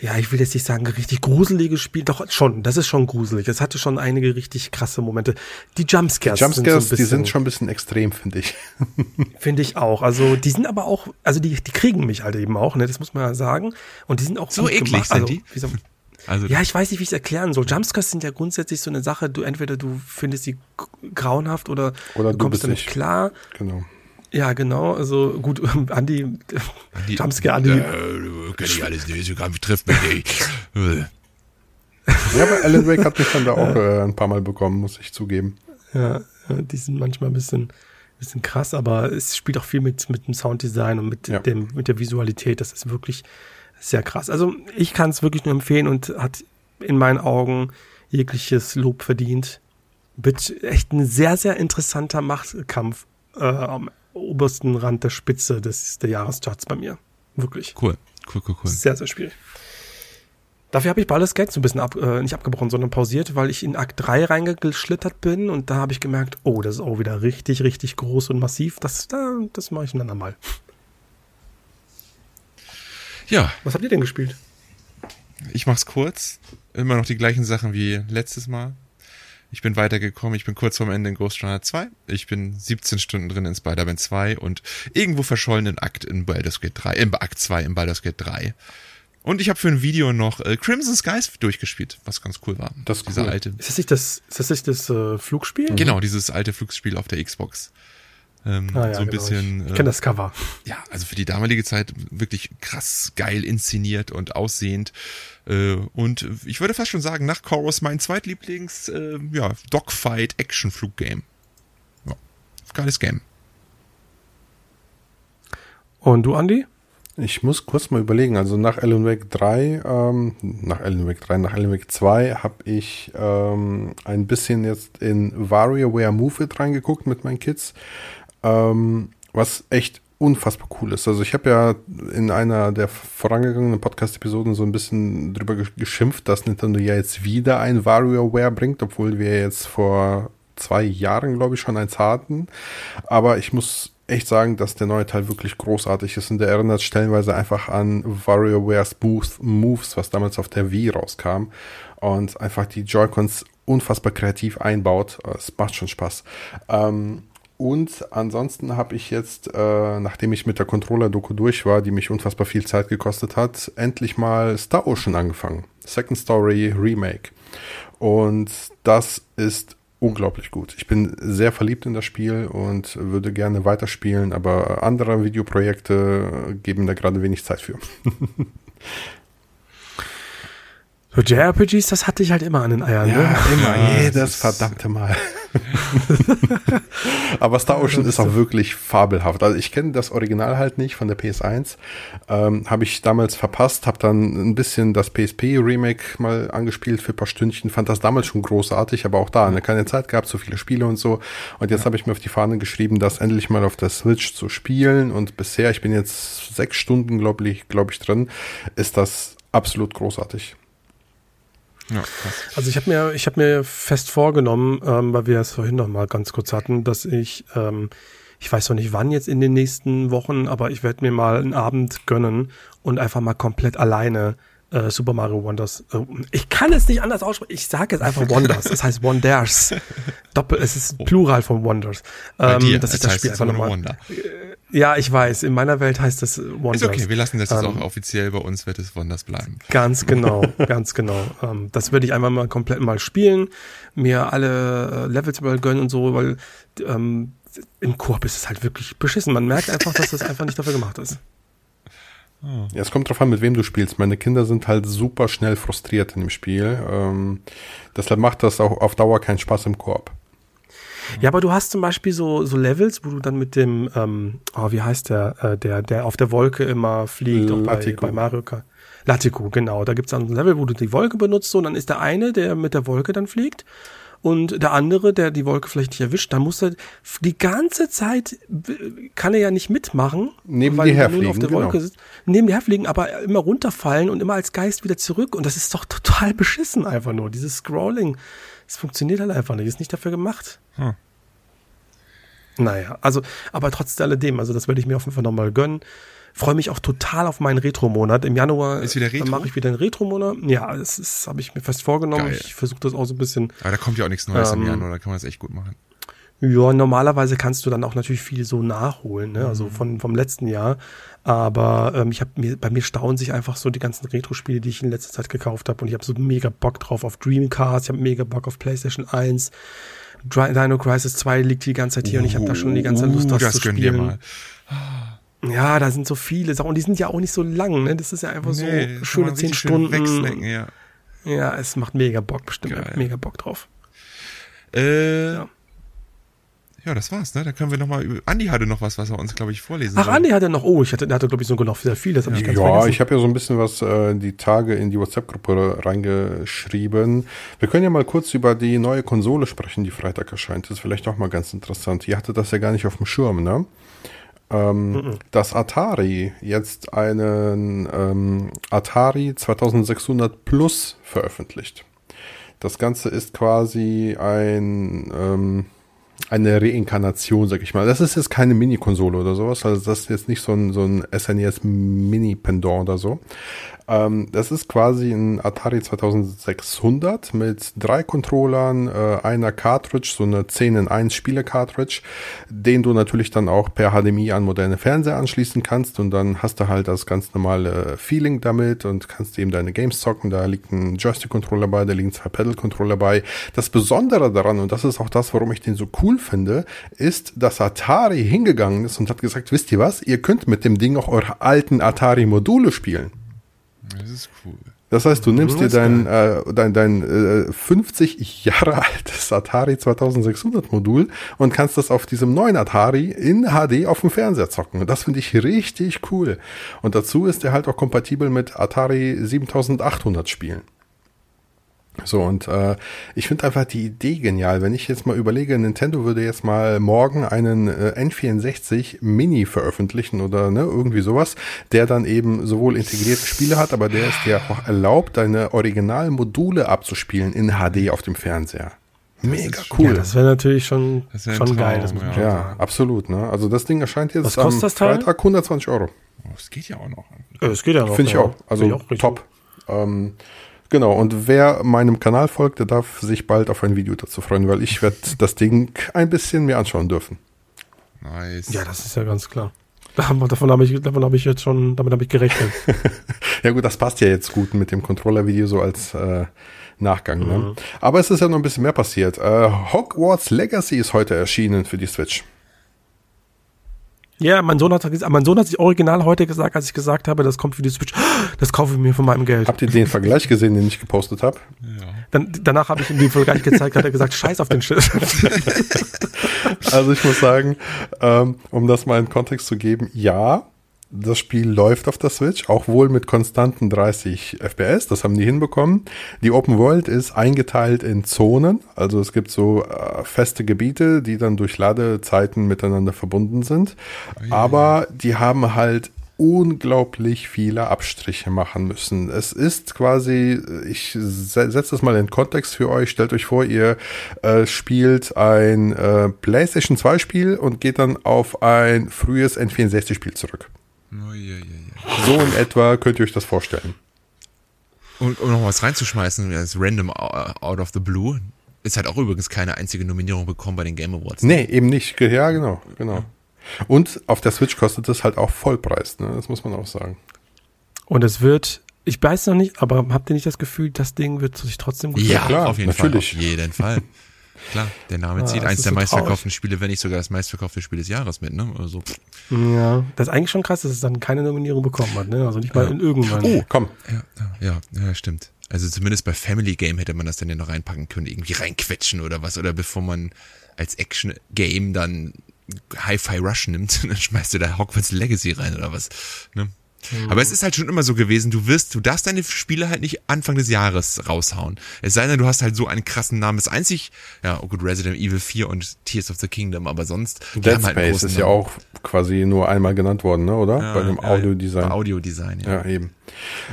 ja, ich will jetzt nicht sagen, richtig gruseliges Spiel, doch schon, das ist schon gruselig. Es hatte schon einige richtig krasse Momente. Die Jumpscares, die Jumpscares, sind, so bisschen, die sind schon ein bisschen extrem, finde ich. finde ich auch. Also die sind aber auch, also die, die kriegen mich halt eben auch, ne, das muss man ja sagen. Und die sind auch so eklig gemacht. sind also, die. Also ja, ich weiß nicht, wie ich es erklären soll. Jumpscares sind ja grundsätzlich so eine Sache, du entweder du findest sie grauenhaft oder, oder du kommst damit klar. Genau. Ja, genau. Also gut, Andi, Andi Jumpscare, Andi. Äh, kenn ich alles nicht, so trifft mich nicht. ja, aber Alan Wake hat mich dann da auch äh, ein paar Mal bekommen, muss ich zugeben. Ja, die sind manchmal ein bisschen, bisschen krass, aber es spielt auch viel mit, mit dem Sounddesign und mit, ja. dem, mit der Visualität. Das ist wirklich sehr krass. Also ich kann es wirklich nur empfehlen und hat in meinen Augen jegliches Lob verdient. Wird echt ein sehr, sehr interessanter Machtkampf äh, am obersten Rand der Spitze des der Jahrescharts bei mir. Wirklich. Cool, cool, cool, cool. Sehr, sehr schwierig. Dafür habe ich Baldur's Gate so ein bisschen ab, äh, nicht abgebrochen, sondern pausiert, weil ich in Akt 3 reingeschlittert bin und da habe ich gemerkt, oh, das ist auch wieder richtig, richtig groß und massiv. Das, da, das mache ich ein andermal. Ja. Was habt ihr denn gespielt? Ich mach's kurz. Immer noch die gleichen Sachen wie letztes Mal. Ich bin weitergekommen, ich bin kurz vorm Ende in Ghost Runner 2. Ich bin 17 Stunden drin in Spider-Man 2 und irgendwo verschollen in Akt in Baldur's Gate 3, in Akt 2 in Baldur's Gate 3. Und ich habe für ein Video noch äh, Crimson Skies durchgespielt, was ganz cool war. Das ist Dieser cool. alte. Ist das nicht das, ist das, nicht das äh, Flugspiel? Genau, dieses alte Flugspiel auf der Xbox. Ähm, ah, ja, so ein genau. bisschen. Ich, ich kenne das Cover. Äh, ja, also für die damalige Zeit wirklich krass geil inszeniert und aussehend. Äh, und ich würde fast schon sagen, nach Chorus mein zweitlieblings, äh, ja, Dogfight Action Flug Game. Ja, geiles Game. Und du, Andy? Ich muss kurz mal überlegen. Also nach Alan Wake 3, ähm, nach Alan Wake 3, nach Alan Wake 2 habe ich ähm, ein bisschen jetzt in WarioWare Move It reingeguckt mit meinen Kids ähm, was echt unfassbar cool ist. Also ich habe ja in einer der vorangegangenen Podcast-Episoden so ein bisschen drüber geschimpft, dass Nintendo ja jetzt wieder ein WarioWare bringt, obwohl wir jetzt vor zwei Jahren, glaube ich, schon eins hatten. Aber ich muss echt sagen, dass der neue Teil wirklich großartig ist und der erinnert stellenweise einfach an WarioWare Smooth Moves, was damals auf der Wii rauskam und einfach die Joy-Cons unfassbar kreativ einbaut. Es macht schon Spaß. Ähm, und ansonsten habe ich jetzt, äh, nachdem ich mit der Controller-Doku durch war, die mich unfassbar viel Zeit gekostet hat, endlich mal Star Ocean angefangen. Second Story Remake. Und das ist unglaublich gut. Ich bin sehr verliebt in das Spiel und würde gerne weiterspielen, aber andere Videoprojekte geben da gerade wenig Zeit für. So JRPGs, das hatte ich halt immer an den Eiern. Ja, ne? immer, ja, jedes verdammte Mal. Aber Star Ocean ist auch wirklich fabelhaft. Also ich kenne das Original halt nicht von der PS1. Ähm, habe ich damals verpasst, habe dann ein bisschen das PSP-Remake mal angespielt für ein paar Stündchen. Fand das damals schon großartig, aber auch da ne, keine Zeit gehabt, so viele Spiele und so. Und jetzt ja. habe ich mir auf die Fahne geschrieben, das endlich mal auf der Switch zu spielen. Und bisher, ich bin jetzt sechs Stunden, glaube ich, glaub ich, drin, ist das absolut großartig. Ja, also ich habe mir, ich habe mir fest vorgenommen, ähm, weil wir es vorhin noch mal ganz kurz hatten, dass ich, ähm, ich weiß noch nicht wann jetzt in den nächsten Wochen, aber ich werde mir mal einen Abend gönnen und einfach mal komplett alleine äh, Super Mario Wonders. Äh, ich kann es nicht anders aussprechen. Ich sage jetzt einfach Wonders. Es heißt Wonders. Doppel, es ist Plural von Wonders. Ähm, dir, dass ich das Spiel einfach nochmal. Äh, ja, ich weiß. In meiner Welt heißt das Wonders. Ist okay. Wir lassen das jetzt ähm, auch offiziell. Bei uns wird es Wonders bleiben. Ganz genau, ganz genau. Ähm, das würde ich einfach mal komplett mal spielen, mir alle äh, Levels mal gönnen und so, weil ähm, im Koop ist es halt wirklich beschissen. Man merkt einfach, dass das einfach nicht dafür gemacht ist. Ja, es kommt drauf an, mit wem du spielst. Meine Kinder sind halt super schnell frustriert in dem Spiel. Ähm, deshalb macht das auch auf Dauer keinen Spaß im Koop. Ja, aber du hast zum Beispiel so, so Levels, wo du dann mit dem, ähm, oh, wie heißt der, äh, der, der auf der Wolke immer fliegt, auch bei, bei Mario Kart. Latico, genau. Da gibt's dann ein Level, wo du die Wolke benutzt und dann ist der eine, der mit der Wolke dann fliegt und der andere, der die Wolke vielleicht nicht erwischt, dann muss er die ganze Zeit, kann er ja nicht mitmachen, neben weil er nur auf der Wolke genau. sitzt, neben dir herfliegen, aber immer runterfallen und immer als Geist wieder zurück und das ist doch total beschissen einfach nur, dieses Scrolling. Es funktioniert halt einfach nicht, ist nicht dafür gemacht. Hm. Naja, also, aber trotz alledem, also das werde ich mir auf jeden Fall nochmal gönnen. Freue mich auch total auf meinen Retro-Monat. Im Januar ist wieder Retro? mache ich wieder einen Retro-Monat. Ja, das habe ich mir fest vorgenommen. Geil. Ich versuche das auch so ein bisschen. Aber da kommt ja auch nichts Neues ähm, im Januar, da kann man das echt gut machen. Ja, normalerweise kannst du dann auch natürlich viel so nachholen, ne? also von, vom letzten Jahr. Aber ähm, ich habe mir, bei mir stauen sich einfach so die ganzen Retro-Spiele, die ich in letzter Zeit gekauft habe. Und ich habe so mega Bock drauf auf Dreamcast, ich habe mega Bock auf PlayStation 1. Dino Crisis 2 liegt die ganze Zeit hier uh, und ich habe da schon die ganze Lust, uh, das, das zu spielen. Ja, da sind so viele Sachen und die sind ja auch nicht so lang, ne? Das ist ja einfach nee, so schöne zehn Stunden. ja. ja, es macht mega Bock, bestimmt. Geil. Mega Bock drauf. Äh, ja. ja. das war's, ne? Da können wir nochmal über. Andi hatte noch was, was er uns, glaube ich, vorlesen Ach, soll. Andi hatte noch, oh, ich hatte, der hatte, glaube ich, so noch sehr viel, das habe ja. ich ganz Ja, vergessen. ich habe ja so ein bisschen was äh, die Tage in die WhatsApp-Gruppe reingeschrieben. Wir können ja mal kurz über die neue Konsole sprechen, die Freitag erscheint. Das ist vielleicht auch mal ganz interessant. Ihr hattet das ja gar nicht auf dem Schirm, ne? Ähm, mhm. dass Atari jetzt einen ähm, Atari 2600 Plus veröffentlicht. Das Ganze ist quasi ein ähm, eine Reinkarnation, sag ich mal. Das ist jetzt keine Mini-Konsole oder sowas, also das ist jetzt nicht so ein, so ein SNES Mini-Pendant oder so. Ähm, das ist quasi ein Atari 2600 mit drei Controllern, äh, einer Cartridge, so eine 10 in 1 Spiele-Cartridge, den du natürlich dann auch per HDMI an moderne Fernseher anschließen kannst und dann hast du halt das ganz normale Feeling damit und kannst eben deine Games zocken. Da liegt ein Joystick-Controller bei, da liegen zwei Pedal-Controller bei. Das Besondere daran, und das ist auch das, warum ich den so cool finde, ist, dass Atari hingegangen ist und hat gesagt, wisst ihr was, ihr könnt mit dem Ding auch eure alten Atari-Module spielen. Das ist cool. Das heißt, du nimmst dir dein, äh, dein, dein äh, 50 Jahre altes Atari 2600 Modul und kannst das auf diesem neuen Atari in HD auf dem Fernseher zocken. das finde ich richtig cool. Und dazu ist er halt auch kompatibel mit Atari 7800 Spielen. So, und äh, ich finde einfach die Idee genial. Wenn ich jetzt mal überlege, Nintendo würde jetzt mal morgen einen äh, N64 Mini veröffentlichen oder ne, irgendwie sowas, der dann eben sowohl integrierte Spiele hat, aber der ist ja auch erlaubt, deine Originalmodule abzuspielen in HD auf dem Fernseher. Mega cool. Ja, das wäre natürlich schon, wär schon Traum, geil. Das muss ja, ja absolut. Ne? Also das Ding erscheint jetzt Was kostet am das Teil? Freitag 120 Euro. Oh, das geht ja auch noch. Das geht ja noch. Finde ich auch. Also auch top. Ähm, Genau, und wer meinem Kanal folgt, der darf sich bald auf ein Video dazu freuen, weil ich werde das Ding ein bisschen mehr anschauen dürfen. Nice. Ja, das ist ja ganz klar. Davon habe ich, davon habe ich jetzt schon, damit habe ich gerechnet. ja gut, das passt ja jetzt gut mit dem Controller-Video so als äh, Nachgang. Ne? Mhm. Aber es ist ja noch ein bisschen mehr passiert. Äh, Hogwarts Legacy ist heute erschienen für die Switch. Ja, mein Sohn hat mein Sohn hat sich original heute gesagt, als ich gesagt habe, das kommt für die Switch, das kaufe ich mir von meinem Geld. Habt ihr den Vergleich gesehen, den ich gepostet habe? Ja. Dann, danach habe ich ihm den Vergleich gezeigt, hat er gesagt, scheiß auf den Shit. also ich muss sagen, ähm, um das mal in Kontext zu geben, ja, das Spiel läuft auf der Switch, auch wohl mit konstanten 30 FPS, das haben die hinbekommen. Die Open World ist eingeteilt in Zonen, also es gibt so äh, feste Gebiete, die dann durch Ladezeiten miteinander verbunden sind. Oh, yeah. Aber die haben halt unglaublich viele Abstriche machen müssen. Es ist quasi, ich setze das mal in Kontext für euch, stellt euch vor, ihr äh, spielt ein äh, PlayStation 2 Spiel und geht dann auf ein frühes N64 Spiel zurück. Oh, So in etwa könnt ihr euch das vorstellen. Und um noch was reinzuschmeißen, als random out of the blue, ist halt auch übrigens keine einzige Nominierung bekommen bei den Game Awards. Ne? Nee, eben nicht. Ja, genau, genau. Und auf der Switch kostet es halt auch Vollpreis, ne? Das muss man auch sagen. Und es wird, ich weiß noch nicht, aber habt ihr nicht das Gefühl, das Ding wird sich trotzdem gut Ja, klar, auf jeden natürlich. Fall. Auf jeden Fall. Klar, der Name ah, zieht eins der so meistverkauften Spiele, wenn nicht sogar das meistverkaufte Spiel des Jahres mit, ne? Also, ja, das ist eigentlich schon krass, dass es dann keine Nominierung bekommen hat, ne? Also nicht mal ja. in irgendwann. Oh, komm. Ja, ja, ja, stimmt. Also zumindest bei Family Game hätte man das dann ja noch reinpacken können, irgendwie reinquetschen oder was, oder bevor man als Action Game dann Hi-Fi Rush nimmt, dann schmeißt du da Hogwarts Legacy rein oder was, ne? Mhm. Aber es ist halt schon immer so gewesen, du wirst, du darfst deine Spiele halt nicht Anfang des Jahres raushauen. Es sei denn, du hast halt so einen krassen Namen. Das einzig, ja, oh gut, Resident Evil 4 und Tears of the Kingdom, aber sonst. Dead halt Space ist ja auch quasi nur einmal genannt worden, ne, oder? Ja, bei dem Audiodesign. Bei Audiodesign, ja. Ja, eben.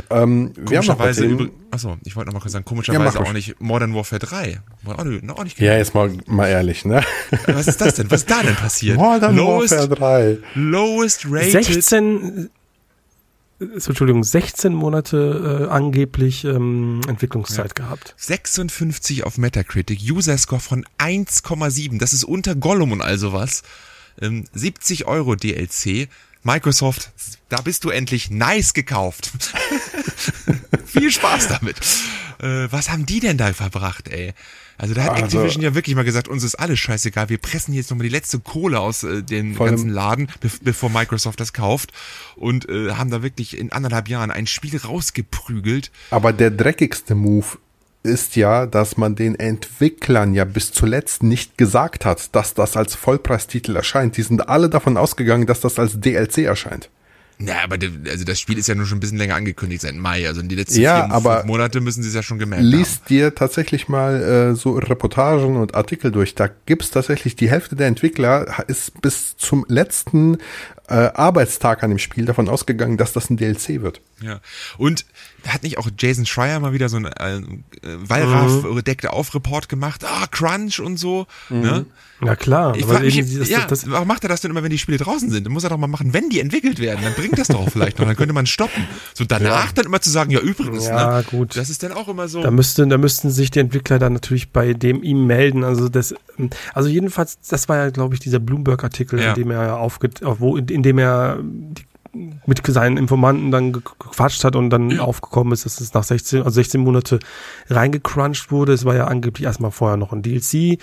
Ähm, komischerweise, übrig, achso, ich wollte noch mal kurz sagen, komischerweise ja, auch nicht Modern Warfare 3. Auch nicht, auch nicht ja, jetzt mal, mal ehrlich, ne? Was ist das denn? Was ist da denn passiert? Modern lowest, Warfare 3. Lowest rated. 16, Entschuldigung, 16 Monate äh, angeblich ähm, Entwicklungszeit ja. gehabt. 56 auf Metacritic, User Score von 1,7, das ist unter Gollum und all sowas. Ähm, 70 Euro DLC. Microsoft, da bist du endlich nice gekauft. Viel Spaß damit. Äh, was haben die denn da verbracht, ey? Also da hat also, Activision ja wirklich mal gesagt, uns ist alles scheißegal, wir pressen jetzt nochmal die letzte Kohle aus äh, dem ganzen Laden, be bevor Microsoft das kauft und äh, haben da wirklich in anderthalb Jahren ein Spiel rausgeprügelt. Aber der dreckigste Move ist ja, dass man den Entwicklern ja bis zuletzt nicht gesagt hat, dass das als Vollpreistitel erscheint. Die sind alle davon ausgegangen, dass das als DLC erscheint. Ja, aber also das Spiel ist ja nur schon ein bisschen länger angekündigt seit Mai. Also in die letzten ja, vier, aber Monate müssen sie es ja schon gemerkt liest haben. Liest dir tatsächlich mal äh, so Reportagen und Artikel durch. Da gibt's tatsächlich die Hälfte der Entwickler ist bis zum letzten äh, Arbeitstag an dem Spiel davon ausgegangen, dass das ein DLC wird. Ja. Und hat nicht auch Jason Schreier mal wieder so ein äh, Wallraff-deckte mhm. Auf-Report gemacht? Ah, Crunch und so. Mhm. Ne? Ja klar. Ich aber mich, das, ja, das, warum macht er das denn immer, wenn die Spiele draußen sind? Dann muss er doch mal machen, wenn die entwickelt werden. Dann bringt das doch vielleicht noch. Dann könnte man stoppen. So danach ja. dann immer zu sagen, ja übrigens. Ja ne? gut. Das ist dann auch immer so. Da müssten, da müssten sich die Entwickler dann natürlich bei dem ihm melden. Also das, also jedenfalls, das war ja, glaube ich, dieser Bloomberg-Artikel, ja. in dem er aufge, wo, in, in dem er die mit seinen Informanten dann gequatscht hat und dann ja. aufgekommen ist, dass es nach 16, also 16 Monate reingecrunched wurde. Es war ja angeblich erstmal vorher noch ein DLC.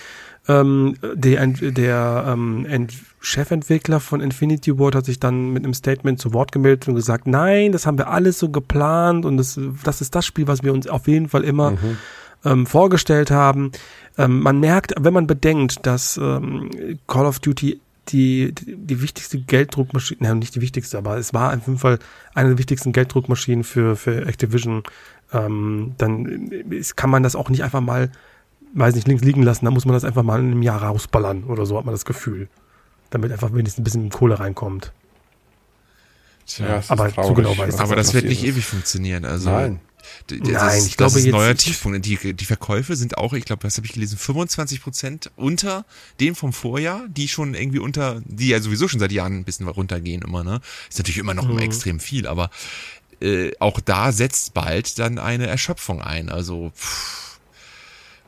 Ähm, der der ähm, Chefentwickler von Infinity Ward hat sich dann mit einem Statement zu Wort gemeldet und gesagt, nein, das haben wir alles so geplant und das, das ist das Spiel, was wir uns auf jeden Fall immer mhm. ähm, vorgestellt haben. Ähm, man merkt, wenn man bedenkt, dass ähm, Call of Duty die, die, die wichtigste Gelddruckmaschine, nein, nicht die wichtigste, aber es war auf jeden Fall eine der wichtigsten Gelddruckmaschinen für, für Activision, ähm, dann ist, kann man das auch nicht einfach mal, weiß nicht, links liegen lassen, da muss man das einfach mal in einem Jahr rausballern oder so, hat man das Gefühl. Damit einfach wenigstens ein bisschen Kohle reinkommt. Tja, aber so genau weiß Aber das wird nicht ist. ewig funktionieren. Also Nein. Das Nein, ist, ich glaube, das ist ein neuer Tiefpunkt. Die, die Verkäufe sind auch, ich glaube, was habe ich gelesen, 25 Prozent unter dem vom Vorjahr, die schon irgendwie unter, die ja sowieso schon seit Jahren ein bisschen runtergehen immer, ne? Ist natürlich immer noch mhm. extrem viel, aber äh, auch da setzt bald dann eine Erschöpfung ein. Also pff,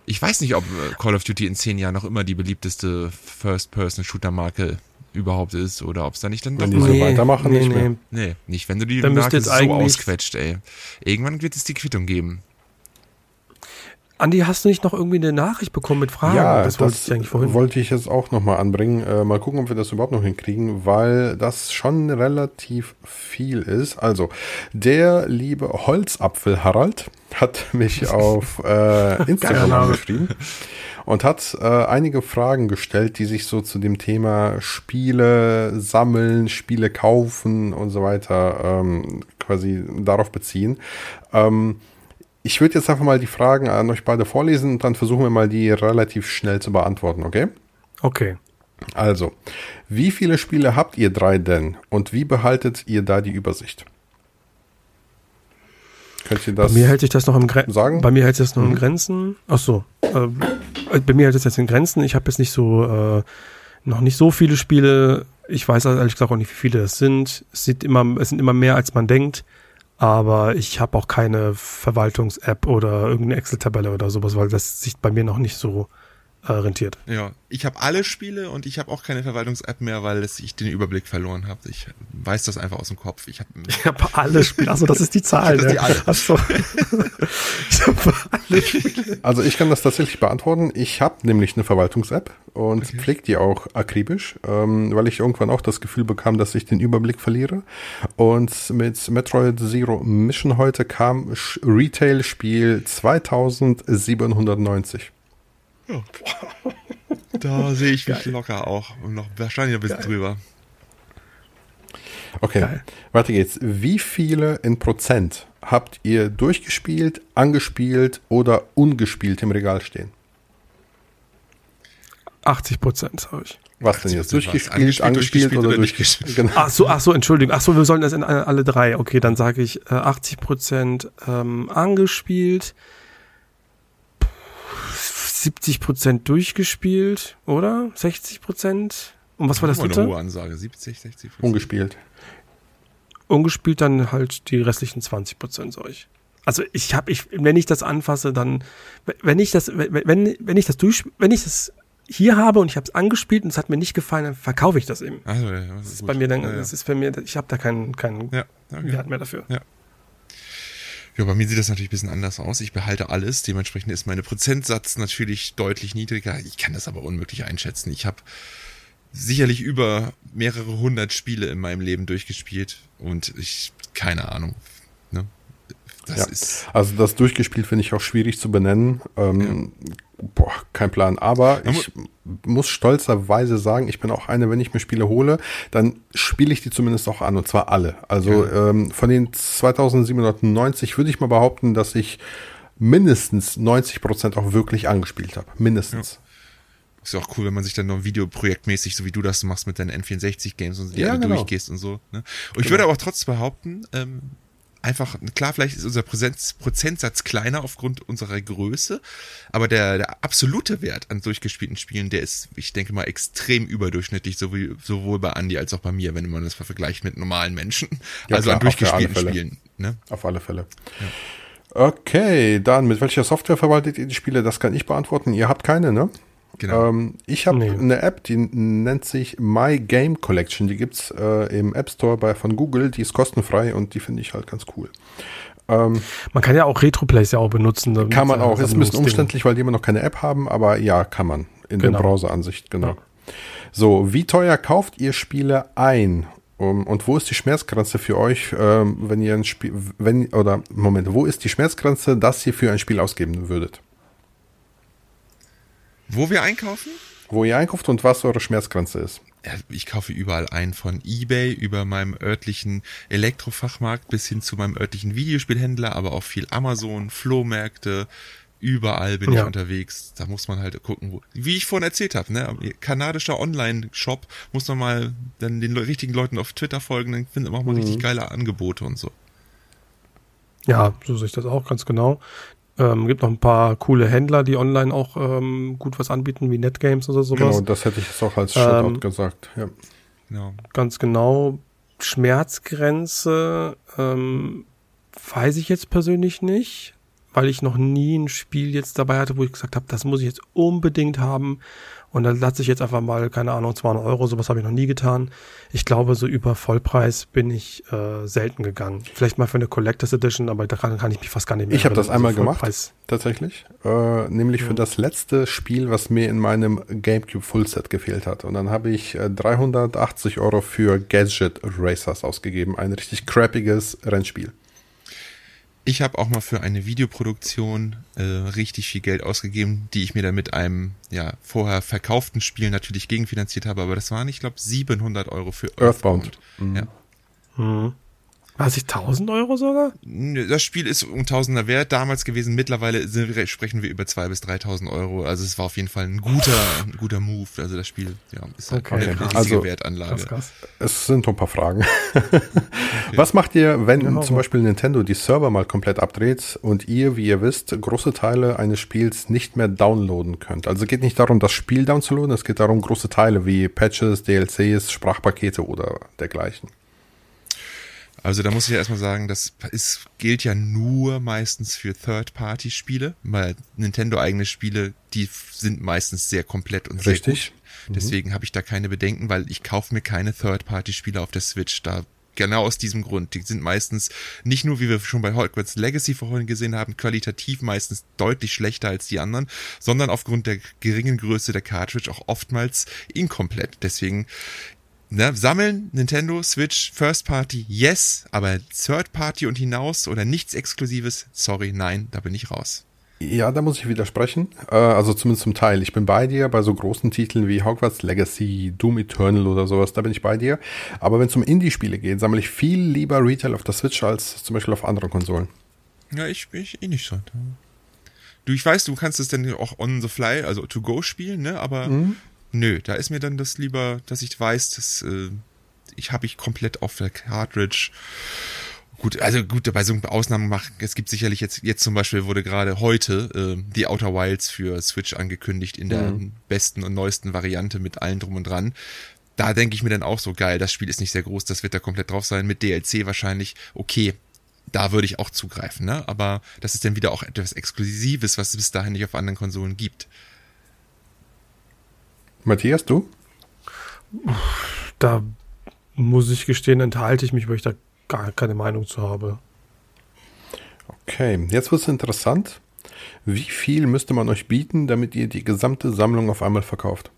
ich weiß nicht, ob äh, Call of Duty in zehn Jahren noch immer die beliebteste First-Person-Shooter-Marke überhaupt ist oder ob es da nicht dann doch Wenn die so weitermachen, nee, nicht mehr. Nee, nicht, wenn du die dann Marke so ausquetscht, ey. Irgendwann wird es die Quittung geben. Andi, hast du nicht noch irgendwie eine Nachricht bekommen mit Fragen? Ja, das, wollte ich eigentlich vorhin. wollte ich jetzt auch nochmal anbringen. Äh, mal gucken, ob wir das überhaupt noch hinkriegen, weil das schon relativ viel ist. Also, der liebe Holzapfel Harald hat mich auf äh, Instagram angeschrieben und hat äh, einige Fragen gestellt, die sich so zu dem Thema Spiele sammeln, Spiele kaufen und so weiter ähm, quasi darauf beziehen. Ähm, ich würde jetzt einfach mal die Fragen an euch beide vorlesen und dann versuchen wir mal die relativ schnell zu beantworten, okay? Okay. Also, wie viele Spiele habt ihr drei denn und wie behaltet ihr da die Übersicht? Könnt ihr das Bei mir hält sich das noch im Gren sagen? Bei mir hält sich das noch mhm. in Grenzen. Ach so. Äh, bei mir hält es jetzt in Grenzen. Ich habe jetzt nicht so äh, noch nicht so viele Spiele. Ich weiß also ehrlich gesagt auch nicht, wie viele es sind. Es sind immer, es sind immer mehr, als man denkt. Aber ich habe auch keine Verwaltungs-App oder irgendeine Excel-Tabelle oder sowas, weil das sich bei mir noch nicht so äh, rentiert. Ja, ich habe alle Spiele und ich habe auch keine Verwaltungs-App mehr, weil es, ich den Überblick verloren habe. Ich weiß das einfach aus dem Kopf. Ich habe ich hab alle Spiele. Achso, das ist die Zahl. die alle. Achso. ich habe alle Spiele. Also ich kann das tatsächlich beantworten. Ich habe nämlich eine Verwaltungs-App und okay. pflege die auch akribisch, ähm, weil ich irgendwann auch das Gefühl bekam, dass ich den Überblick verliere. Und mit Metroid Zero Mission heute kam Retail-Spiel 2790. Ja. Da sehe ich mich Geil. locker auch. Und noch wahrscheinlich ein bisschen Geil. drüber. Okay, Geil. weiter geht's. Wie viele in Prozent habt ihr durchgespielt, angespielt oder ungespielt im Regal stehen? 80 Prozent habe ich. Was denn jetzt? Durchgespielt, angespielt, angespielt oder, oder durchgespielt? Genau. Ach so, ach so, Entschuldigung. Ach so, wir sollen das in alle drei. Okay, dann sage ich äh, 80 Prozent ähm, angespielt, 70 Prozent durchgespielt, oder? 60 Prozent? Und was war das dritte? Eine hohe Ansage, 70, 60 Prozent. Ungespielt. Ungespielt dann halt die restlichen 20 Prozent, sag ich. Also ich habe, ich, wenn ich das anfasse, dann, wenn ich das, wenn, wenn, ich das durch, wenn ich das hier habe und ich habe es angespielt und es hat mir nicht gefallen, dann verkaufe ich das eben. Also, ja, das ist gut. bei mir dann, ja, ja. das ist für mir, ich habe da keinen, keinen ja, okay. Wert mehr dafür. Ja. Ja, bei mir sieht das natürlich ein bisschen anders aus. Ich behalte alles. Dementsprechend ist meine Prozentsatz natürlich deutlich niedriger. Ich kann das aber unmöglich einschätzen. Ich habe sicherlich über mehrere hundert Spiele in meinem Leben durchgespielt und ich, keine Ahnung. Ne? Das ja. ist. Also das durchgespielt finde ich auch schwierig zu benennen. Ähm, ja. Boah, kein Plan. Aber ich muss stolzerweise sagen, ich bin auch eine, wenn ich mir Spiele hole, dann spiele ich die zumindest auch an und zwar alle. Also ja. ähm, von den 2790 würde ich mal behaupten, dass ich mindestens 90 Prozent auch wirklich angespielt habe. Mindestens. Ja. Ist ja auch cool, wenn man sich dann noch videoprojektmäßig, so wie du das machst mit deinen N64-Games und die ja, alle genau. durchgehst und so. Ne? Und genau. ich würde aber auch trotzdem behaupten, ähm, einfach, klar, vielleicht ist unser Präsenz, Prozentsatz kleiner aufgrund unserer Größe, aber der, der absolute Wert an durchgespielten Spielen, der ist, ich denke mal, extrem überdurchschnittlich, sowohl, sowohl bei Andy als auch bei mir, wenn man das vergleicht mit normalen Menschen. Ja, also klar, an durchgespielten Spielen. Ne? Auf alle Fälle. Ja. Okay, dann mit welcher Software verwaltet ihr die Spiele? Das kann ich beantworten. Ihr habt keine, ne? Genau. Ähm, ich habe nee. eine App, die nennt sich My Game Collection. Die gibt's äh, im App Store bei, von Google. Die ist kostenfrei und die finde ich halt ganz cool. Ähm, man kann ja auch Retroplays ja auch benutzen. Kann man auch. Ist ein bisschen umständlich, weil die immer noch keine App haben, aber ja, kann man. In genau. der Browser-Ansicht, genau. Ja. So, wie teuer kauft ihr Spiele ein? Um, und wo ist die Schmerzgrenze für euch, ähm, wenn ihr ein Spiel, wenn, oder, Moment, wo ist die Schmerzgrenze, dass ihr für ein Spiel ausgeben würdet? Wo wir einkaufen? Wo ihr einkauft und was eure Schmerzgrenze ist. Ja, ich kaufe überall ein, von eBay über meinem örtlichen Elektrofachmarkt bis hin zu meinem örtlichen Videospielhändler, aber auch viel Amazon, Flohmärkte, überall bin ja. ich unterwegs. Da muss man halt gucken, wo, wie ich vorhin erzählt habe, ne, kanadischer Online-Shop, muss man mal dann den richtigen Leuten auf Twitter folgen, dann findet man auch mal mhm. richtig geile Angebote und so. Ja, so sehe ich das auch ganz genau. Ähm, gibt noch ein paar coole Händler, die online auch ähm, gut was anbieten, wie Netgames oder sowas. Genau, das hätte ich jetzt auch als Shoutout ähm, gesagt. Ja. Genau. Ganz genau. Schmerzgrenze ähm, weiß ich jetzt persönlich nicht, weil ich noch nie ein Spiel jetzt dabei hatte, wo ich gesagt habe, das muss ich jetzt unbedingt haben. Und dann lasse ich jetzt einfach mal, keine Ahnung, 200 Euro, sowas habe ich noch nie getan. Ich glaube, so über Vollpreis bin ich äh, selten gegangen. Vielleicht mal für eine Collectors Edition, aber daran kann ich mich fast gar nicht mehr Ich habe das einmal so gemacht, tatsächlich. Äh, nämlich ja. für das letzte Spiel, was mir in meinem GameCube Fullset gefehlt hat. Und dann habe ich äh, 380 Euro für Gadget Racers ausgegeben. Ein richtig crappiges Rennspiel. Ich habe auch mal für eine Videoproduktion äh, richtig viel Geld ausgegeben, die ich mir dann mit einem ja vorher verkauften Spiel natürlich gegenfinanziert habe, aber das waren, ich glaube, 700 Euro für Earthbound. Earthbound. Mhm. Ja. Mhm. Was ich 1000 Euro sogar? Das Spiel ist um Tausender wert damals gewesen. Mittlerweile sind, sprechen wir über 2.000 bis 3.000 Euro. Also es war auf jeden Fall ein guter, ein guter Move. Also das Spiel ja, ist halt okay. eine riesige also, Wertanlage. Es sind ein paar Fragen. okay. Was macht ihr, wenn genau. zum Beispiel Nintendo die Server mal komplett abdreht und ihr, wie ihr wisst, große Teile eines Spiels nicht mehr downloaden könnt? Also es geht nicht darum, das Spiel downzuladen, es geht darum, große Teile wie Patches, DLCs, Sprachpakete oder dergleichen. Also da muss ich ja erstmal sagen, das ist, gilt ja nur meistens für Third-Party-Spiele, weil Nintendo-eigene Spiele, die sind meistens sehr komplett und sehr Richtig. gut. Mhm. Deswegen habe ich da keine Bedenken, weil ich kaufe mir keine Third-Party-Spiele auf der Switch. Da genau aus diesem Grund. Die sind meistens nicht nur, wie wir schon bei Hogwarts Legacy vorhin gesehen haben, qualitativ meistens deutlich schlechter als die anderen, sondern aufgrund der geringen Größe der Cartridge auch oftmals inkomplett. Deswegen ne, sammeln, Nintendo, Switch, First Party, yes, aber Third Party und hinaus oder nichts Exklusives, sorry, nein, da bin ich raus. Ja, da muss ich widersprechen. Äh, also zumindest zum Teil. Ich bin bei dir bei so großen Titeln wie Hogwarts Legacy, Doom Eternal oder sowas, da bin ich bei dir. Aber wenn es um Indie-Spiele geht, sammle ich viel lieber Retail auf der Switch als zum Beispiel auf anderen Konsolen. Ja, ich, ich eh nicht so. Du, ich weiß, du kannst es dann auch on the fly, also to go spielen, ne? Aber mhm. Nö, da ist mir dann das lieber, dass ich weiß, dass äh, ich habe ich komplett auf der Cartridge Gut, also gut, bei so Ausnahmen machen, es gibt sicherlich jetzt, jetzt zum Beispiel wurde gerade heute äh, die Outer Wilds für Switch angekündigt in der mhm. besten und neuesten Variante mit allen drum und dran. Da denke ich mir dann auch so, geil, das Spiel ist nicht sehr groß, das wird da komplett drauf sein, mit DLC wahrscheinlich, okay, da würde ich auch zugreifen, ne? Aber das ist dann wieder auch etwas Exklusives, was es bis dahin nicht auf anderen Konsolen gibt. Matthias, du? Da muss ich gestehen, enthalte ich mich, weil ich da gar keine Meinung zu habe. Okay, jetzt wird es interessant. Wie viel müsste man euch bieten, damit ihr die gesamte Sammlung auf einmal verkauft?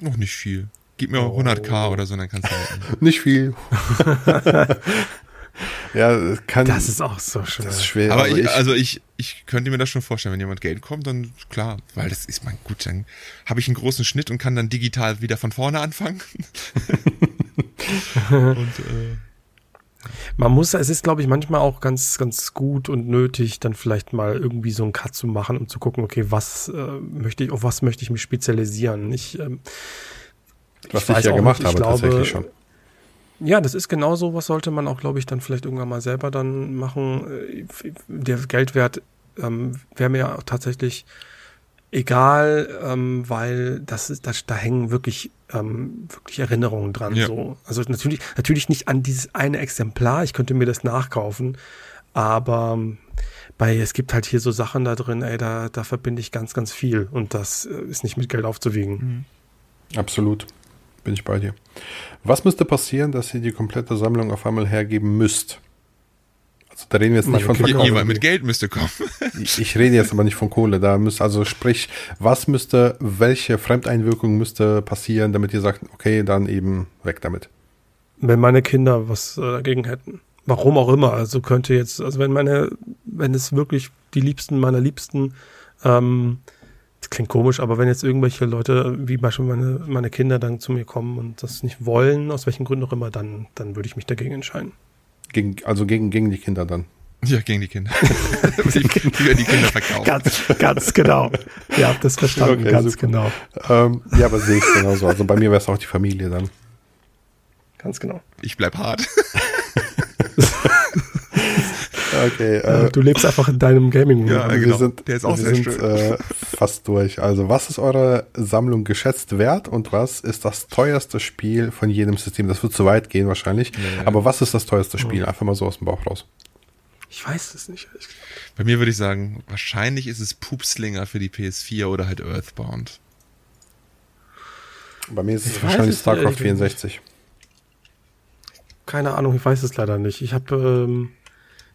Noch nicht viel. Gib mir oh. 100k oder so, dann kannst du nicht viel. ja, kann. Das ist auch so schwer. Das ist schwer. Aber also ich, also ich, ich könnte mir das schon vorstellen, wenn jemand Geld kommt, dann klar, weil das ist mein gut, dann habe ich einen großen Schnitt und kann dann digital wieder von vorne anfangen. und äh, man muss, es ist, glaube ich, manchmal auch ganz, ganz gut und nötig, dann vielleicht mal irgendwie so einen Cut zu machen, um zu gucken, okay, was äh, möchte ich, auf was möchte ich mich spezialisieren? Ich, ähm, was ich, ich ja gemacht nicht, habe, glaube, tatsächlich schon. Ja, das ist genauso, was sollte man auch, glaube ich, dann vielleicht irgendwann mal selber dann machen. Äh, der Geldwert ähm, wäre mir tatsächlich egal, ähm, weil das ist, das, da hängen wirklich, ähm, wirklich Erinnerungen dran. Ja. So. Also natürlich, natürlich nicht an dieses eine Exemplar, ich könnte mir das nachkaufen, aber ähm, bei, es gibt halt hier so Sachen da drin, ey, da, da verbinde ich ganz, ganz viel und das äh, ist nicht mit Geld aufzuwiegen. Mhm. Absolut. Bin ich bei dir. Was müsste passieren, dass ihr die komplette Sammlung auf einmal hergeben müsst? Also da reden wir jetzt nicht von Verkauf. Jemand mit Geld müsste kommen. ich, ich, rede jetzt aber nicht von Kohle. Da müsste, also sprich, was müsste, welche Fremdeinwirkung müsste passieren, damit ihr sagt, okay, dann eben weg damit. Wenn meine Kinder was äh, dagegen hätten. Warum auch immer. Also könnte jetzt, also wenn meine, wenn es wirklich die Liebsten meiner Liebsten, ähm, das klingt komisch, aber wenn jetzt irgendwelche Leute, wie beispielsweise meine, meine Kinder dann zu mir kommen und das nicht wollen, aus welchen Gründen auch immer, dann, dann würde ich mich dagegen entscheiden. Gegen, also gegen, gegen die Kinder dann. Ja, gegen die Kinder. die, die Kinder verkaufen. Ganz, ganz genau. Ihr habt das verstanden, okay, ganz super. genau. Ähm, ja, aber sehe ich genauso. Also bei mir wäre es auch die Familie dann. Ganz genau. Ich bleib hart. Okay. Äh, du lebst einfach in deinem gaming Ja, genau. Wir sind, Der ist auch wir sind äh, fast durch. Also, was ist eure Sammlung geschätzt wert und was ist das teuerste Spiel von jedem System? Das wird zu weit gehen wahrscheinlich. Ja. Aber was ist das teuerste Spiel? Einfach mal so aus dem Bauch raus. Ich weiß es nicht. Bei mir würde ich sagen, wahrscheinlich ist es Pupslinger für die PS4 oder halt Earthbound. Bei mir ist es ich wahrscheinlich StarCraft 64. Keine Ahnung, ich weiß es leider nicht. Ich habe ähm,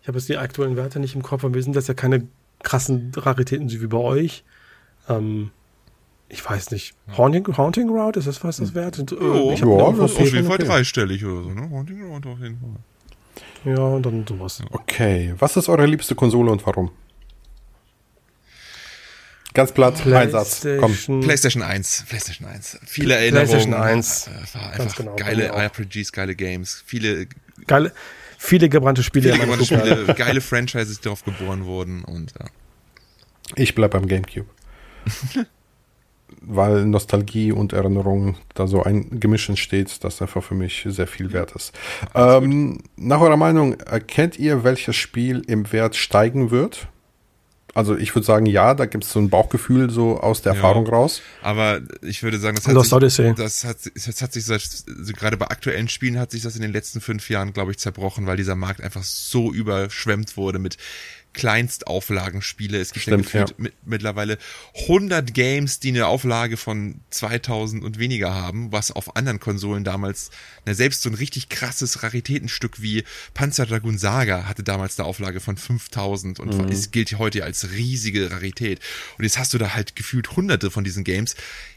ich habe jetzt die aktuellen Werte nicht im Kopf, aber wir sind das ja keine krassen Raritäten wie bei euch. Ähm, ich weiß nicht. Haunting, Haunting Route, ist das was das wert? Äh, oh, ich ja, das ist auf jeden Fall okay. dreistellig oder so, ne? Haunting Route auf jeden Fall. Ja, und dann sowas. Okay. Was ist eure liebste Konsole und warum? Ganz platt, ein Satz. Komm. PlayStation 1. PlayStation 1. Viele Erinnerungen. PlayStation 1. Äh, war einfach genau, geile RPGs, geile Games. Viele. Geile, Viele gebrannte Spiele. Viele gebrannte Spiele, geile Franchises, die darauf geboren wurden und ja. Ich bleib beim Gamecube. Weil Nostalgie und Erinnerung da so ein Gemisch entsteht, das einfach für mich sehr viel wert ist. Ähm, nach eurer Meinung, erkennt ihr, welches Spiel im Wert steigen wird? Also ich würde sagen, ja, da gibt es so ein Bauchgefühl so aus der ja, Erfahrung raus. Aber ich würde sagen, das hat, Lost sich, das hat, das hat sich seit, gerade bei aktuellen Spielen hat sich das in den letzten fünf Jahren, glaube ich, zerbrochen, weil dieser Markt einfach so überschwemmt wurde mit Kleinstauflagenspiele. Es gibt Stimmt, ja, ja. mittlerweile 100 Games, die eine Auflage von 2000 und weniger haben, was auf anderen Konsolen damals, na, selbst so ein richtig krasses Raritätenstück wie Panzer Dragoon Saga hatte damals eine Auflage von 5000 und mhm. es gilt heute als riesige Rarität. Und jetzt hast du da halt gefühlt hunderte von diesen Games.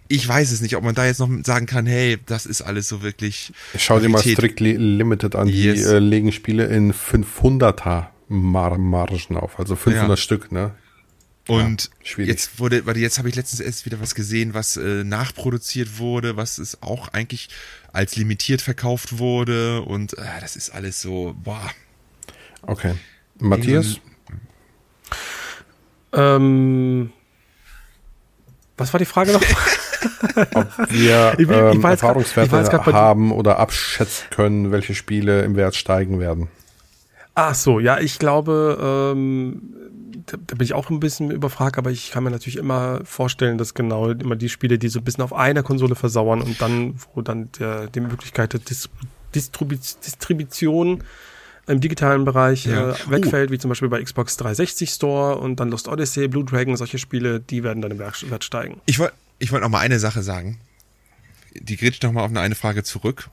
Ich weiß es nicht, ob man da jetzt noch sagen kann, hey, das ist alles so wirklich. Schau dir mal Strictly Limited an, yes. die äh, legen Spiele in 500er Mar Margen auf, also 500 ja. Stück, ne? Und ja, jetzt wurde, weil jetzt habe ich letztens erst wieder was gesehen, was äh, nachproduziert wurde, was es auch eigentlich als limitiert verkauft wurde und äh, das ist alles so, boah. Okay. Matthias? Ähm, was war die Frage noch? Ob wir ähm, Erfahrungswerte haben oder abschätzen können, welche Spiele im Wert steigen werden. Ach so, ja, ich glaube, ähm, da, da bin ich auch ein bisschen überfragt, aber ich kann mir natürlich immer vorstellen, dass genau immer die Spiele, die so ein bisschen auf einer Konsole versauern und dann, wo dann der, die Möglichkeit der Dis Distribu Distribution im digitalen Bereich ja. äh, wegfällt, uh. wie zum Beispiel bei Xbox 360 Store und dann Lost Odyssey, Blue Dragon, solche Spiele, die werden dann im Wert steigen. Ich wollte ich wollte noch mal eine Sache sagen. Die grätscht noch mal auf eine, eine Frage zurück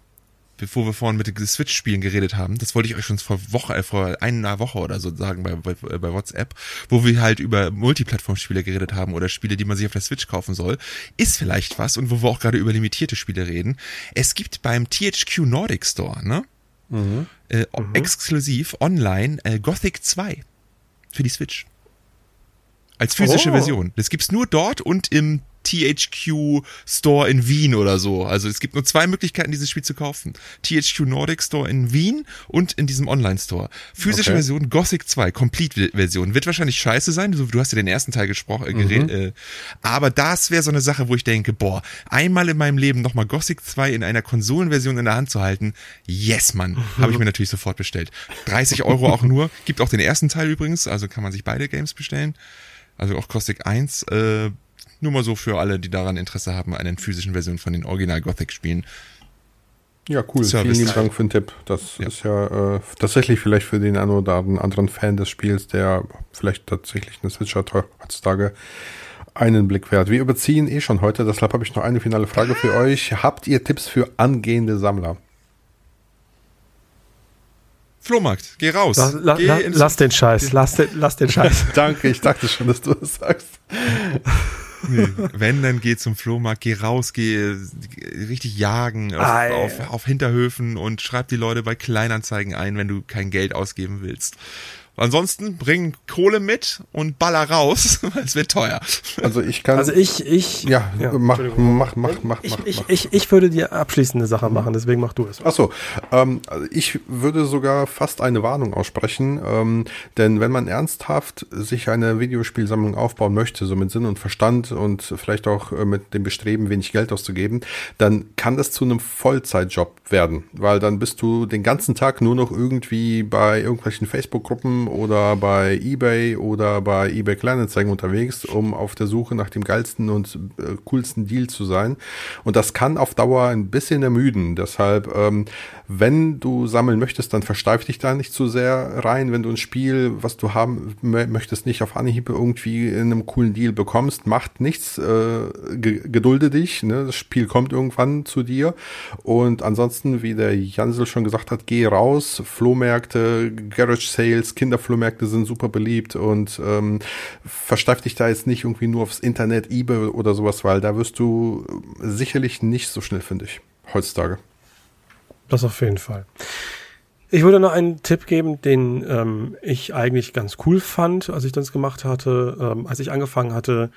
bevor wir vorhin mit den Switch-Spielen geredet haben, das wollte ich euch schon vor Woche, äh, vor einer Woche oder so sagen bei, bei, bei WhatsApp, wo wir halt über Multiplattform-Spiele geredet haben oder Spiele, die man sich auf der Switch kaufen soll, ist vielleicht was und wo wir auch gerade über limitierte Spiele reden. Es gibt beim THQ Nordic Store, ne? Mhm. Äh, mhm. Exklusiv online äh, Gothic 2 für die Switch. Als physische oh. Version. Das gibt's nur dort und im THQ Store in Wien oder so. Also es gibt nur zwei Möglichkeiten, dieses Spiel zu kaufen. THQ Nordic Store in Wien und in diesem Online-Store. Physische okay. Version Gothic 2, Complete-Version. Wird wahrscheinlich scheiße sein, du, hast ja den ersten Teil gesprochen, äh, mhm. äh, aber das wäre so eine Sache, wo ich denke, boah, einmal in meinem Leben nochmal Gothic 2 in einer Konsolenversion in der Hand zu halten, yes, Mann, mhm. habe ich mir natürlich sofort bestellt. 30 Euro auch nur, gibt auch den ersten Teil übrigens, also kann man sich beide Games bestellen. Also auch Gothic 1, äh, nur mal so für alle, die daran Interesse haben, einen physischen Version von den Original Gothic Spielen. Ja, cool. Service. Vielen Dank für den Tipp. Das ja. ist ja äh, tatsächlich vielleicht für den einen oder anderen Fan des Spiels, der vielleicht tatsächlich eine Switch hat heutzutage einen Blick wert. Wir überziehen eh schon heute, deshalb habe ich noch eine finale Frage für euch. Habt ihr Tipps für angehende Sammler? Flohmarkt, geh raus. La, la, geh la, lass den Scheiß, lass den, lass den Scheiß. Danke, ich dachte schon, dass du das sagst. Nee, wenn, dann geh zum Flohmarkt, geh raus, geh richtig jagen auf, ah, auf, auf Hinterhöfen und schreib die Leute bei Kleinanzeigen ein, wenn du kein Geld ausgeben willst. Ansonsten bring Kohle mit und baller raus, weil es wird teuer. Also ich kann. Also ich, ich. Ja, ja mach, mach, mach, mach, ich, mach, ich, Ich, ich würde dir abschließende Sache machen, deswegen mach du es. Achso, ähm, also ich würde sogar fast eine Warnung aussprechen, ähm, denn wenn man ernsthaft sich eine Videospielsammlung aufbauen möchte, so mit Sinn und Verstand und vielleicht auch äh, mit dem Bestreben, wenig Geld auszugeben, dann kann das zu einem Vollzeitjob werden, weil dann bist du den ganzen Tag nur noch irgendwie bei irgendwelchen Facebook-Gruppen oder bei eBay oder bei eBay Kleinanzeigen unterwegs, um auf der Suche nach dem geilsten und äh, coolsten Deal zu sein. Und das kann auf Dauer ein bisschen ermüden. Deshalb, ähm, wenn du sammeln möchtest, dann versteif dich da nicht zu sehr rein. Wenn du ein Spiel, was du haben möchtest, nicht auf Anhieb irgendwie in einem coolen Deal bekommst, macht nichts, äh, gedulde dich. Ne? Das Spiel kommt irgendwann zu dir. Und ansonsten, wie der Jansel schon gesagt hat, geh raus, Flohmärkte, Garage Sales, Kinder Kinderflohmärkte sind super beliebt und ähm, versteif dich da jetzt nicht irgendwie nur aufs Internet, eBay oder sowas, weil da wirst du sicherlich nicht so schnell fündig heutzutage. Das auf jeden Fall. Ich würde noch einen Tipp geben, den ähm, ich eigentlich ganz cool fand, als ich das gemacht hatte, ähm, als ich angefangen hatte,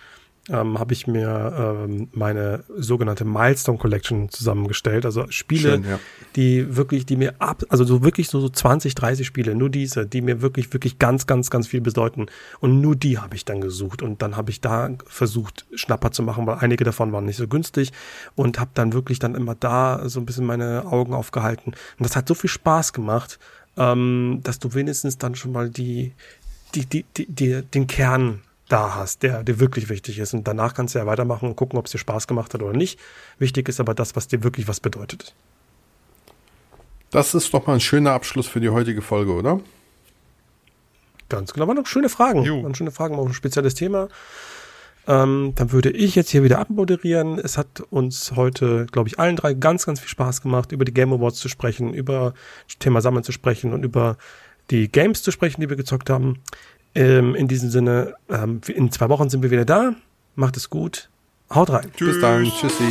ähm, habe ich mir ähm, meine sogenannte Milestone Collection zusammengestellt. Also Spiele, Schön, ja. die wirklich, die mir ab, also so wirklich so, so 20, 30 Spiele, nur diese, die mir wirklich, wirklich ganz, ganz, ganz viel bedeuten. Und nur die habe ich dann gesucht. Und dann habe ich da versucht, Schnapper zu machen, weil einige davon waren nicht so günstig. Und habe dann wirklich dann immer da so ein bisschen meine Augen aufgehalten. Und das hat so viel Spaß gemacht, ähm, dass du wenigstens dann schon mal die, die, die, die, die den Kern da hast, der dir wirklich wichtig ist. Und danach kannst du ja weitermachen und gucken, ob es dir Spaß gemacht hat oder nicht. Wichtig ist aber das, was dir wirklich was bedeutet. Das ist doch mal ein schöner Abschluss für die heutige Folge, oder? Ganz genau. Waren noch schöne Fragen. Jo. Waren schöne Fragen, auch ein spezielles Thema. Ähm, dann würde ich jetzt hier wieder abmoderieren. Es hat uns heute, glaube ich, allen drei ganz, ganz viel Spaß gemacht, über die Game Awards zu sprechen, über das Thema Sammeln zu sprechen und über die Games zu sprechen, die wir gezockt haben. Ähm, in diesem Sinne, ähm, in zwei Wochen sind wir wieder da. Macht es gut. Haut rein. Tschüss. Bis dann. Tschüssi.